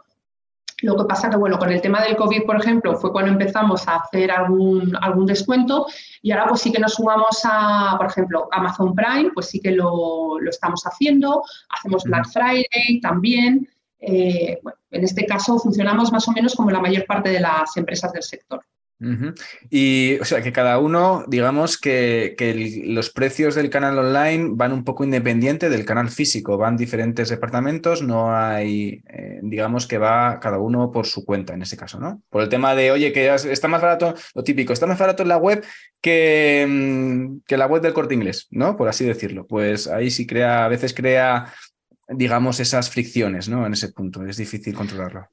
S2: Lo que pasa que, bueno, con el tema del COVID, por ejemplo, fue cuando empezamos a hacer algún, algún descuento y ahora pues sí que nos sumamos a, por ejemplo, Amazon Prime, pues sí que lo, lo estamos haciendo, hacemos Black Friday también. Eh, bueno, en este caso funcionamos más o menos como la mayor parte de las empresas del sector.
S1: Y o sea que cada uno, digamos que, los precios del canal online van un poco independiente del canal físico, van diferentes departamentos, no hay, eh, digamos que va cada uno por su cuenta en ese caso, ¿no? Por el tema de, oye, que está más barato, lo típico, está más barato en la web que, mm, que la web del corte inglés, ¿no? Por así decirlo. Pues ahí sí crea, a veces crea, digamos, esas fricciones, ¿no? En ese punto, es difícil controlarlo.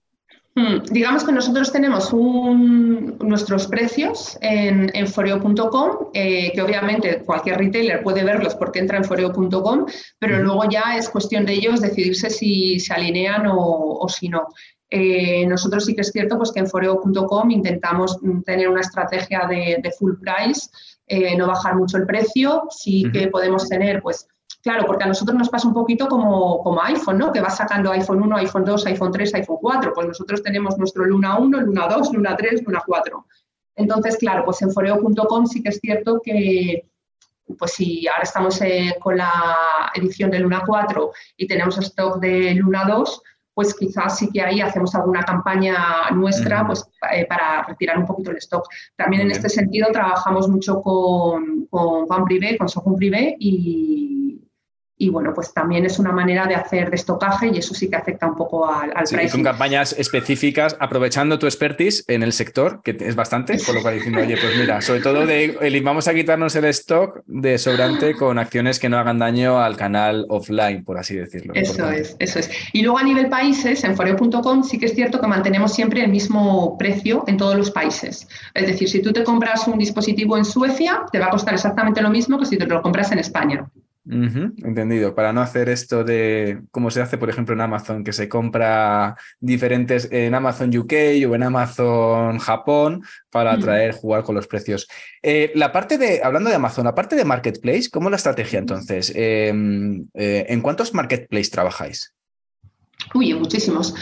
S2: Hmm, digamos que nosotros tenemos nuestros precios en, en foreo.com, eh, que obviamente cualquier retailer puede verlos porque entra en foreo.com, pero luego ya es cuestión de ellos decidirse si se alinean o, si no. Eh, nosotros sí que es cierto pues, que en foreo.com intentamos tener una estrategia de, full price, eh, no bajar mucho el precio, sí que podemos tener pues, Claro, porque a nosotros nos pasa un poquito como, como iPhone, ¿no? Que va sacando iPhone 1, iPhone 2, iPhone 3, iPhone 4. Pues nosotros tenemos nuestro Luna 1, Luna 2, Luna 3, Luna 4. Entonces, claro, pues en foreo.com sí que es cierto que, pues si ahora estamos eh, con la edición de Luna 4 y tenemos stock de Luna 2, pues quizás sí que ahí hacemos alguna campaña nuestra pues, eh, para retirar un poquito el stock. También en este sentido trabajamos mucho con, con Van Privé, con Sojun Privé y, y bueno, pues también es una manera de hacer de estocaje y eso sí que afecta un poco al, al sí,
S1: Son campañas específicas aprovechando tu expertise en el sector, que es bastante, por lo cual diciendo, oye, pues mira, sobre todo de, vamos a quitarnos el stock de sobrante con acciones que no hagan daño al canal offline, por así decirlo.
S2: Eso es, eso es. Y luego a nivel países, en foreo.com sí que es cierto que mantenemos siempre el mismo precio en todos los países. Es decir, si tú te compras un dispositivo en Suecia, te va a costar exactamente lo mismo que si te lo compras en España
S1: entendido. Para no hacer esto de como se hace, por ejemplo, en Amazon, que se compra diferentes en Amazon UK o en Amazon Japón para atraer, jugar con los precios. Eh, la parte de, hablando de Amazon, la parte de Marketplace, ¿cómo es la estrategia entonces? Em, eh, ¿En cuántos Marketplace trabajáis?
S2: Uy, muchísimos.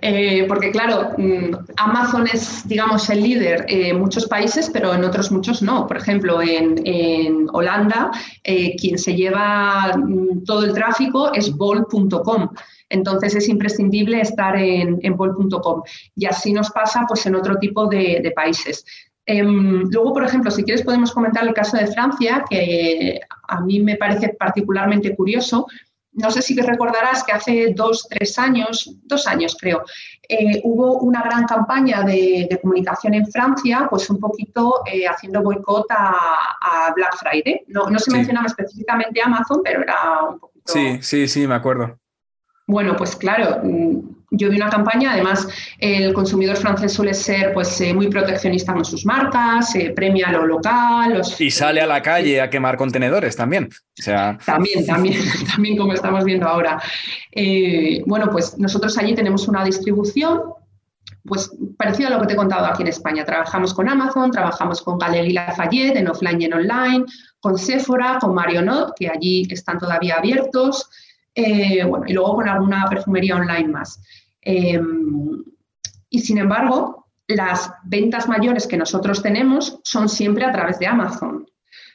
S2: Eh, porque claro, mm, Amazon es, digamos, el líder en muchos países, pero en otros muchos no. Por ejemplo, en, Holanda, eh, quien se lleva mm, todo el tráfico es bol.com. Entonces es imprescindible estar en, en bol.com. Y así nos pasa pues, en otro tipo de, países. Em, luego, por ejemplo, si quieres podemos comentar el caso de Francia, que a mí me parece particularmente curioso, no sé si recordarás que hace dos, tres años, dos años creo, eh, hubo una gran campaña de, comunicación en Francia, pues un poquito eh, haciendo boicot a, Black Friday. No, se mencionaba específicamente Amazon, pero era un poquito...
S1: Sí, sí, sí, me acuerdo.
S2: Bueno, pues claro, mm, yo vi una campaña, además el consumidor francés suele ser pues, eh, muy proteccionista con sus marcas, eh, premia lo local.
S1: Y sale a la calle a quemar contenedores también. O sea...
S2: También, también, también como estamos viendo ahora. Eh, bueno, pues nosotros allí tenemos una distribución pues parecido a lo que te he contado aquí en España. Trabajamos con Amazon, trabajamos con Galerie Lafayette en offline y en online, con Sephora, con Marionot, que allí están todavía abiertos, bueno, y luego con alguna perfumería online más. Em, y sin embargo, las ventas mayores que nosotros tenemos son siempre a través de Amazon.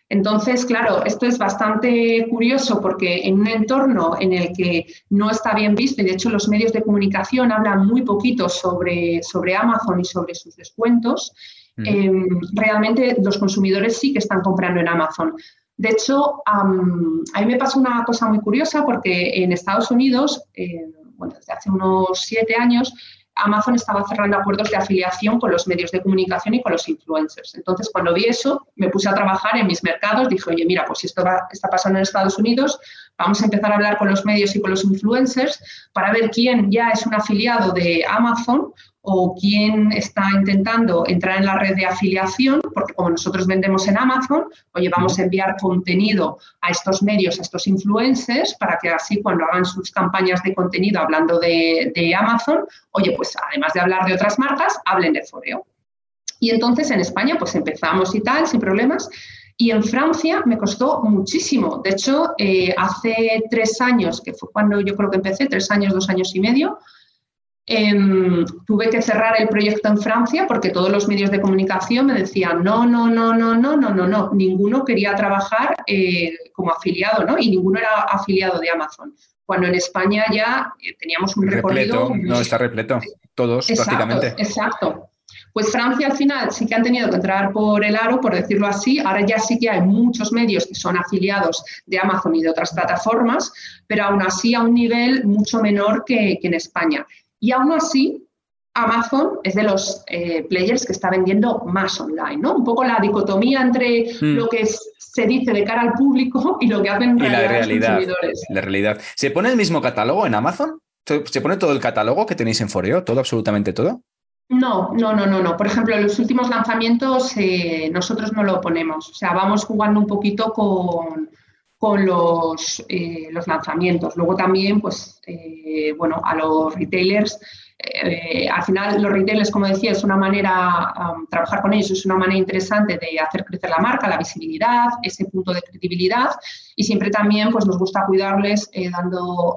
S2: Entonces, claro, esto es bastante curioso porque en un entorno en el que no está bien visto, y de hecho los medios de comunicación hablan muy poquito sobre, sobre Amazon y sobre sus descuentos, em, realmente los consumidores sí que están comprando en Amazon. De hecho, a mí me pasa una cosa muy curiosa porque en Estados Unidos, bueno, desde hace unos siete años, Amazon estaba cerrando acuerdos de afiliación con los medios de comunicación y con los influencers. Entonces, cuando vi eso, me puse a trabajar en mis mercados, dije, oye, mira, pues si esto está pasando en Estados Unidos, vamos a empezar a hablar con los medios y con los influencers para ver quién ya es un afiliado de Amazon o quién está intentando entrar en la red de afiliación, porque como nosotros vendemos en Amazon, oye, vamos a enviar contenido a estos medios, a estos influencers, para que así cuando hagan sus campañas de contenido hablando de, Amazon, oye, pues además de hablar de otras marcas, hablen de Foreo. Y entonces en España pues empezamos y tal, sin problemas. Y en Francia me costó muchísimo. De hecho, eh, hace tres años, que fue cuando yo creo que empecé, tres años, dos años y medio, Em, tuve que cerrar el proyecto en Francia porque todos los medios de comunicación me decían no, no, no, no, no, no, no, no. Ninguno quería trabajar eh, como afiliado, ¿no? Y ninguno era afiliado de Amazon. Cuando en España ya eh, teníamos un recorrido.
S1: no, está repleto. Todos prácticamente.
S2: Exacto. Pues Francia al final sí que han tenido que entrar por el aro, por decirlo así. Ahora ya sí que hay muchos medios que son afiliados de Amazon y de otras plataformas, pero aún así a un nivel mucho menor que, que en España. Y aún así, Amazon es de los eh, players que está vendiendo más online, ¿no? Un poco la dicotomía entre mm. lo que se dice de cara al público y lo que hacen
S1: y la realidad, los consumidores. La realidad. ¿Se pone el mismo catálogo en Amazon? ¿Se pone todo el catálogo que tenéis en Foreo? ¿Todo, absolutamente todo?
S2: No, no, no, no, no. Por ejemplo, en los últimos lanzamientos eh, nosotros no lo ponemos. O sea, vamos jugando un poquito con, con los, eh, los lanzamientos. Luego también, pues, eh, bueno, a los retailers, eh, al final los retailers, como decía, es una manera, trabajar con ellos es una manera interesante de hacer crecer la marca, la visibilidad, ese punto de credibilidad y siempre también, pues, nos gusta cuidarles dando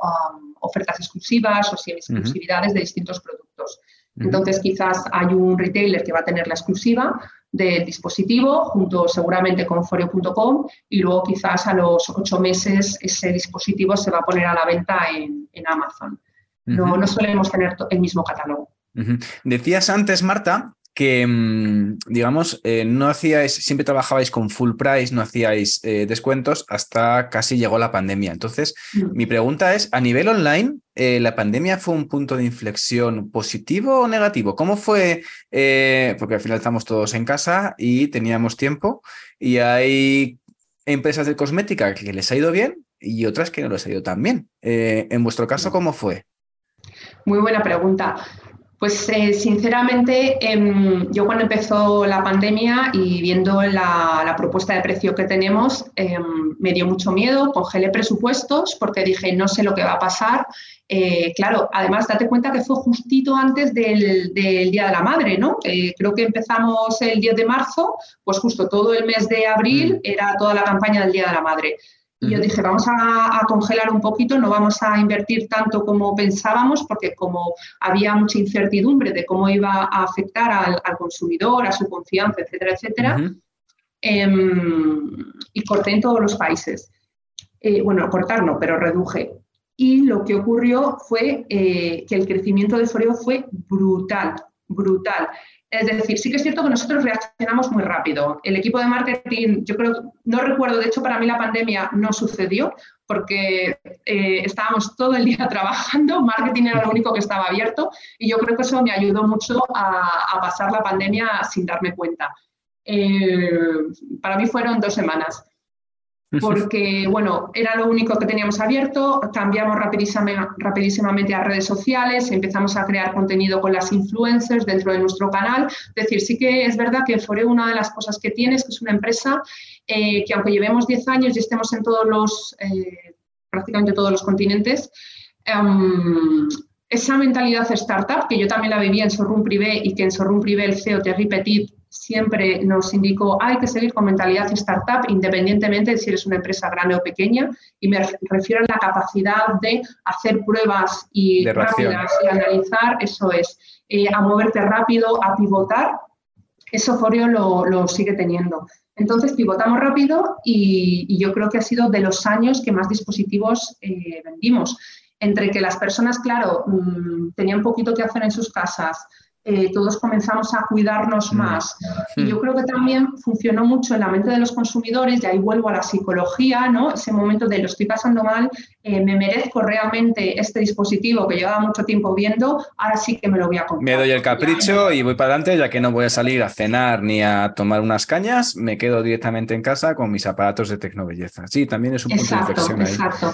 S2: ofertas exclusivas o semi-exclusividades de distintos productos. Entonces, quizás hay un retailer que va a tener la exclusiva, del dispositivo, junto seguramente con Foreo.com, y luego quizás a los ocho meses ese dispositivo se va a poner a la venta en, Amazon. No, no solemos tener el mismo catálogo.
S1: Decías antes, Marta, que, mm, digamos, eh, no hacíais, siempre trabajabais con full price, no hacíais eh, descuentos hasta casi llegó la pandemia. Entonces, mm. mi pregunta es, a nivel online, eh, ¿la pandemia fue un punto de inflexión positivo o negativo? ¿Cómo fue? porque al final estamos todos en casa y teníamos tiempo y hay empresas de cosmética que les ha ido bien y otras que no les ha ido tan bien. en vuestro caso. ¿cómo fue?
S2: Muy buena pregunta. Pues eh, sinceramente, em, yo cuando empezó la pandemia y viendo la, propuesta de precio que tenemos, em, me dio mucho miedo, congelé presupuestos porque dije, no sé lo que va a pasar. Eh, claro, además, date cuenta que fue justito antes del, Día de la Madre, ¿no? creo que empezamos el 10 de marzo, pues justo todo el mes de abril mm. era toda la campaña del Día de la Madre. Y yo dije, vamos a, congelar un poquito, no vamos a invertir tanto como pensábamos, porque como había mucha incertidumbre de cómo iba a afectar al, consumidor, a su confianza, etcétera, etcétera, em, y corté en todos los países. Eh, bueno, cortar no, pero reduje. Y lo que ocurrió fue eh, que el crecimiento de Foreo fue brutal, brutal. Es decir, sí que es cierto que nosotros reaccionamos muy rápido. El equipo de marketing, yo creo, no recuerdo, de hecho para mí la pandemia no sucedió porque eh, estábamos todo el día trabajando, marketing era lo único que estaba abierto y yo creo que eso me ayudó mucho a, pasar la pandemia sin darme cuenta. Eh, para mí fueron dos semanas. Porque, bueno, era lo único que teníamos abierto, cambiamos rapidísimamente a redes sociales, empezamos a crear contenido con las influencers dentro de nuestro canal. Es decir, sí que es verdad que Foreo una de las cosas que tiene es que es una empresa eh, que aunque llevemos 10 años y estemos en todos los, eh, prácticamente todos los continentes, em, esa mentalidad startup, que yo también la vivía en Showroom Privé y que en Showroom Privé el CEO Terry Petit siempre nos indicó hay que seguir con mentalidad startup independientemente de si eres una empresa grande o pequeña y me refiero a la capacidad de hacer pruebas y rápidas y analizar, eso es, eh, a moverte rápido, a pivotar, eso Foreo lo, sigue teniendo. Entonces pivotamos rápido y, yo creo que ha sido de los años que más dispositivos eh, vendimos. Entre que las personas, claro, mm, tenían poquito que hacer en sus casas, eh, todos comenzamos a cuidarnos mm. más. Y yo creo que también funcionó mucho en la mente de los consumidores, y ahí vuelvo a la psicología, ¿no? Ese momento de lo estoy pasando mal, eh, me merezco realmente este dispositivo que llevaba mucho tiempo viendo, ahora sí que me lo voy a comprar.
S1: Me doy el capricho y voy para adelante, ya que no voy a salir a cenar ni a tomar unas cañas, me quedo directamente en casa con mis aparatos de tecnobelleza. Sí, también es un punto de inflexión ahí. Exacto.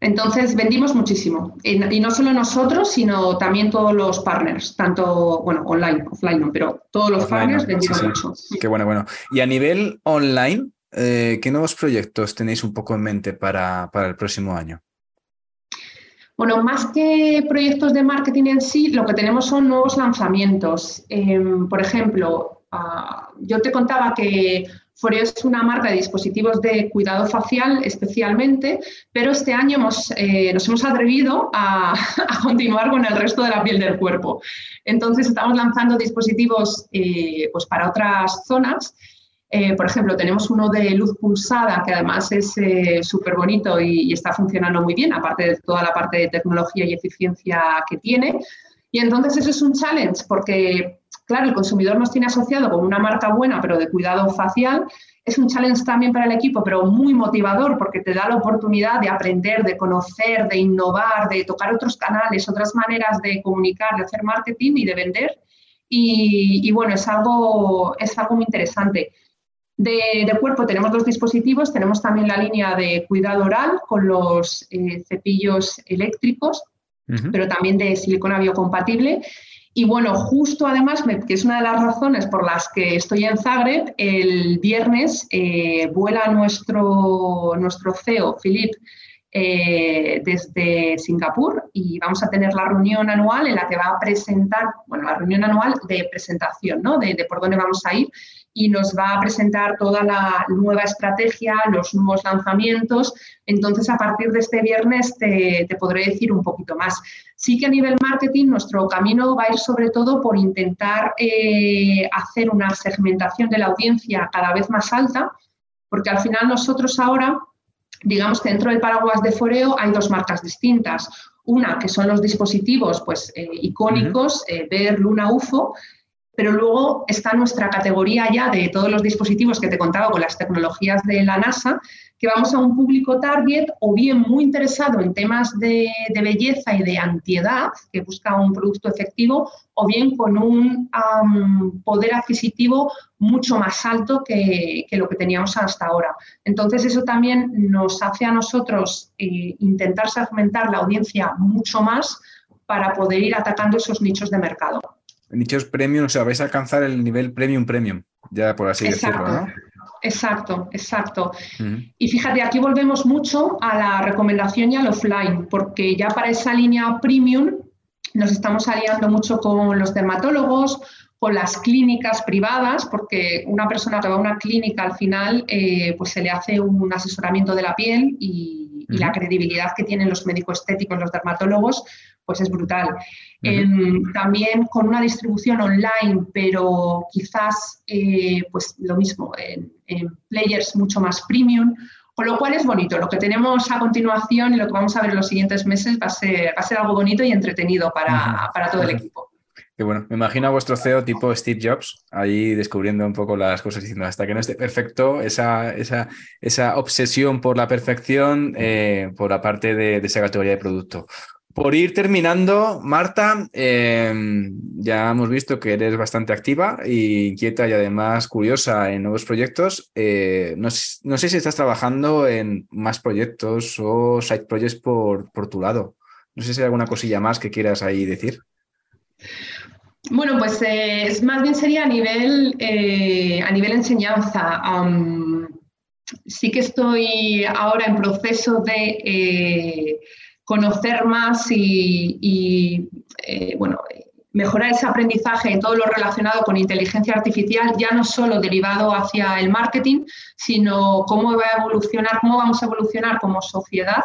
S2: Entonces vendimos muchísimo. Y no solo nosotros, sino también todos los partners, tanto, bueno, online, offline no, pero todos los partners vendimos mucho.
S1: Qué bueno, bueno. Y a nivel online, eh, ¿qué nuevos proyectos tenéis un poco en mente para, el próximo año?
S2: Bueno, más que proyectos de marketing en sí, lo que tenemos son nuevos lanzamientos. Em, por ejemplo, ah, yo te contaba que Foreo es una marca de dispositivos de cuidado facial especialmente, pero este año eh, nos hemos atrevido a, continuar con el resto de la piel del cuerpo. Entonces estamos lanzando dispositivos eh, pues para otras zonas. Eh, por ejemplo, tenemos uno de luz pulsada que además es súper bonito y, y, está funcionando muy bien, aparte de toda la parte de tecnología y eficiencia que tiene. Y entonces eso es un challenge porque claro, el consumidor nos tiene asociado con una marca buena, pero de cuidado facial. Es un challenge también para el equipo, pero muy motivador porque te da la oportunidad de aprender, de conocer, de innovar, de tocar otros canales, otras maneras de comunicar, de hacer marketing y de vender. Y, bueno, es algo, es algo muy interesante. De, cuerpo tenemos dos dispositivos, tenemos también la línea de cuidado oral con los eh, cepillos eléctricos, pero también de silicona biocompatible y bueno, justo además, que es una de las razones por las que estoy en Zagreb, el viernes eh, vuela nuestro, nuestro CEO, Philip, eh, desde Singapur y vamos a tener la reunión anual en la que va a presentar, bueno, la reunión anual de presentación, ¿no? De, de por dónde vamos a ir y nos va a presentar toda la nueva estrategia, los nuevos lanzamientos. Entonces, a partir de este viernes te, podré decir un poquito más. Sí que a nivel marketing nuestro camino va a ir sobre todo por intentar eh, hacer una segmentación de la audiencia cada vez más alta, porque al final nosotros ahora, digamos que dentro del paraguas de Foreo hay dos marcas distintas. Una que son los dispositivos pues, eh, icónicos, uh Luna, UFO, pero luego está nuestra categoría ya de todos los dispositivos que te contaba con las tecnologías de la NASA, que vamos a un público target o bien muy interesado en temas de, belleza y de antiedad, que busca un producto efectivo, o bien con un poder adquisitivo mucho más alto que, lo que teníamos hasta ahora. Entonces, eso también nos hace a nosotros eh, intentar segmentar la audiencia mucho más para poder ir atacando esos nichos de mercado
S1: nichos premium, o sea, vais a alcanzar el nivel premium premium, ya por así decirlo, ¿no?
S2: Exacto, exacto. Y fíjate, aquí volvemos mucho a la recomendación y al offline, porque ya para esa línea premium nos estamos aliando mucho con los dermatólogos, con las clínicas privadas, porque una persona que va a una clínica al final, eh, pues se le hace un asesoramiento de la piel y, la credibilidad que tienen los médicos estéticos, los dermatólogos, pues es brutal. También con una distribución online, pero quizás eh, pues lo mismo, en, players mucho más premium, con lo cual es bonito. Lo que tenemos a continuación y lo que vamos a ver en los siguientes meses va a ser, va a ser algo bonito y entretenido para, para todo el equipo.
S1: Qué bueno, me imagino a vuestro CEO tipo Steve Jobs, ahí descubriendo un poco las cosas, diciendo hasta que no esté perfecto, esa, esa, esa obsesión por la perfección eh, por la parte de, de, esa categoría de producto. Por ir terminando, Marta, em, ya hemos visto que eres bastante activa e inquieta y además curiosa en nuevos proyectos. Eh, no, sé si estás trabajando en más proyectos o side projects por, por tu lado. No sé si hay alguna cosilla más que quieras ahí decir.
S2: Bueno, pues eh, más bien sería a nivel, eh, a nivel enseñanza. sí que estoy ahora en proceso de conocer más y, eh, bueno, mejorar ese aprendizaje en todo lo relacionado con inteligencia artificial, ya no solo derivado hacia el marketing, sino cómo va a evolucionar, cómo vamos a evolucionar como sociedad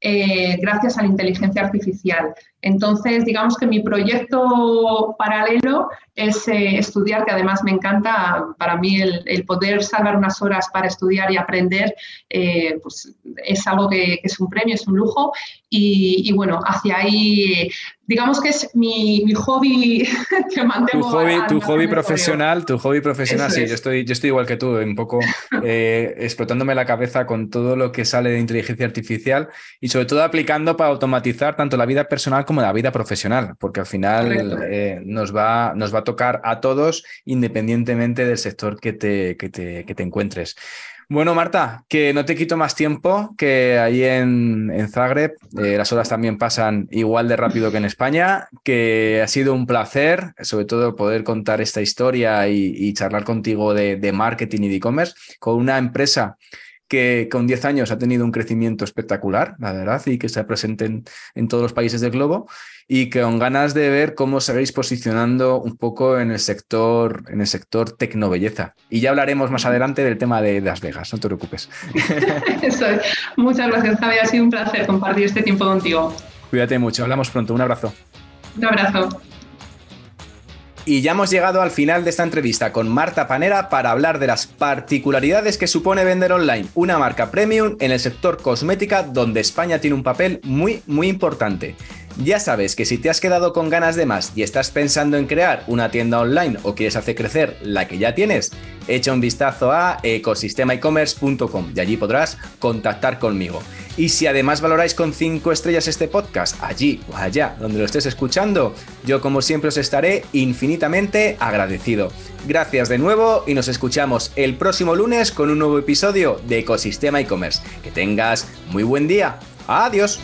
S2: eh, gracias a la inteligencia artificial. Entonces, digamos que mi proyecto paralelo es eh, estudiar, que además me encanta, para mí el, poder salvar unas horas para estudiar y aprender, eh, pues es algo que, es un premio, es un lujo. Y, bueno, hacia ahí, digamos que es mi, hobby que mantengo.
S1: Tu hobby, tu hobby profesional, tu hobby profesional, sí, yo, estoy, yo estoy igual que tú, un poco eh, explotándome la cabeza con todo lo que sale de inteligencia artificial y sobre todo aplicando para automatizar tanto la vida personal como como la vida profesional, porque al final eh, nos, va, nos va a tocar a todos independientemente del sector que te, que te, encuentres. Bueno, Marta, que no te quito más tiempo, que ahí en, Zagreb eh, las horas también pasan igual de rápido que en España, que ha sido un placer, sobre todo poder contar esta historia y, charlar contigo de, de marketing y de e-commerce con una empresa que con 10 años ha tenido un crecimiento espectacular, la verdad, y que está presente en, todos los países del globo, y que con ganas de ver cómo seguís posicionando un poco en el sector, en el sector tecnobelleza. Y ya hablaremos más adelante del tema de Las Vegas, no te preocupes.
S2: Eso es. Muchas gracias, Javi. Ha sido un placer compartir este tiempo contigo.
S1: Cuídate mucho. Hablamos pronto. Un abrazo.
S2: Un abrazo.
S1: Y ya hemos llegado al final de esta entrevista con Marta Panera para hablar de las particularidades que supone vender online una marca premium en el sector cosmética donde España tiene un papel muy muy importante. Ya sabes que si te has quedado con ganas de más y estás pensando en crear una tienda online o quieres hacer crecer la que ya tienes, echa un vistazo a ecosistemaecommerce.com y allí podrás contactar conmigo. Y si además valoráis con 5 estrellas este podcast, allí o allá donde lo estés escuchando, yo como siempre os estaré infinitamente agradecido. Gracias de nuevo y nos escuchamos el próximo lunes con un nuevo episodio de Ecosistema e-commerce. Que tengas muy buen día. Adiós.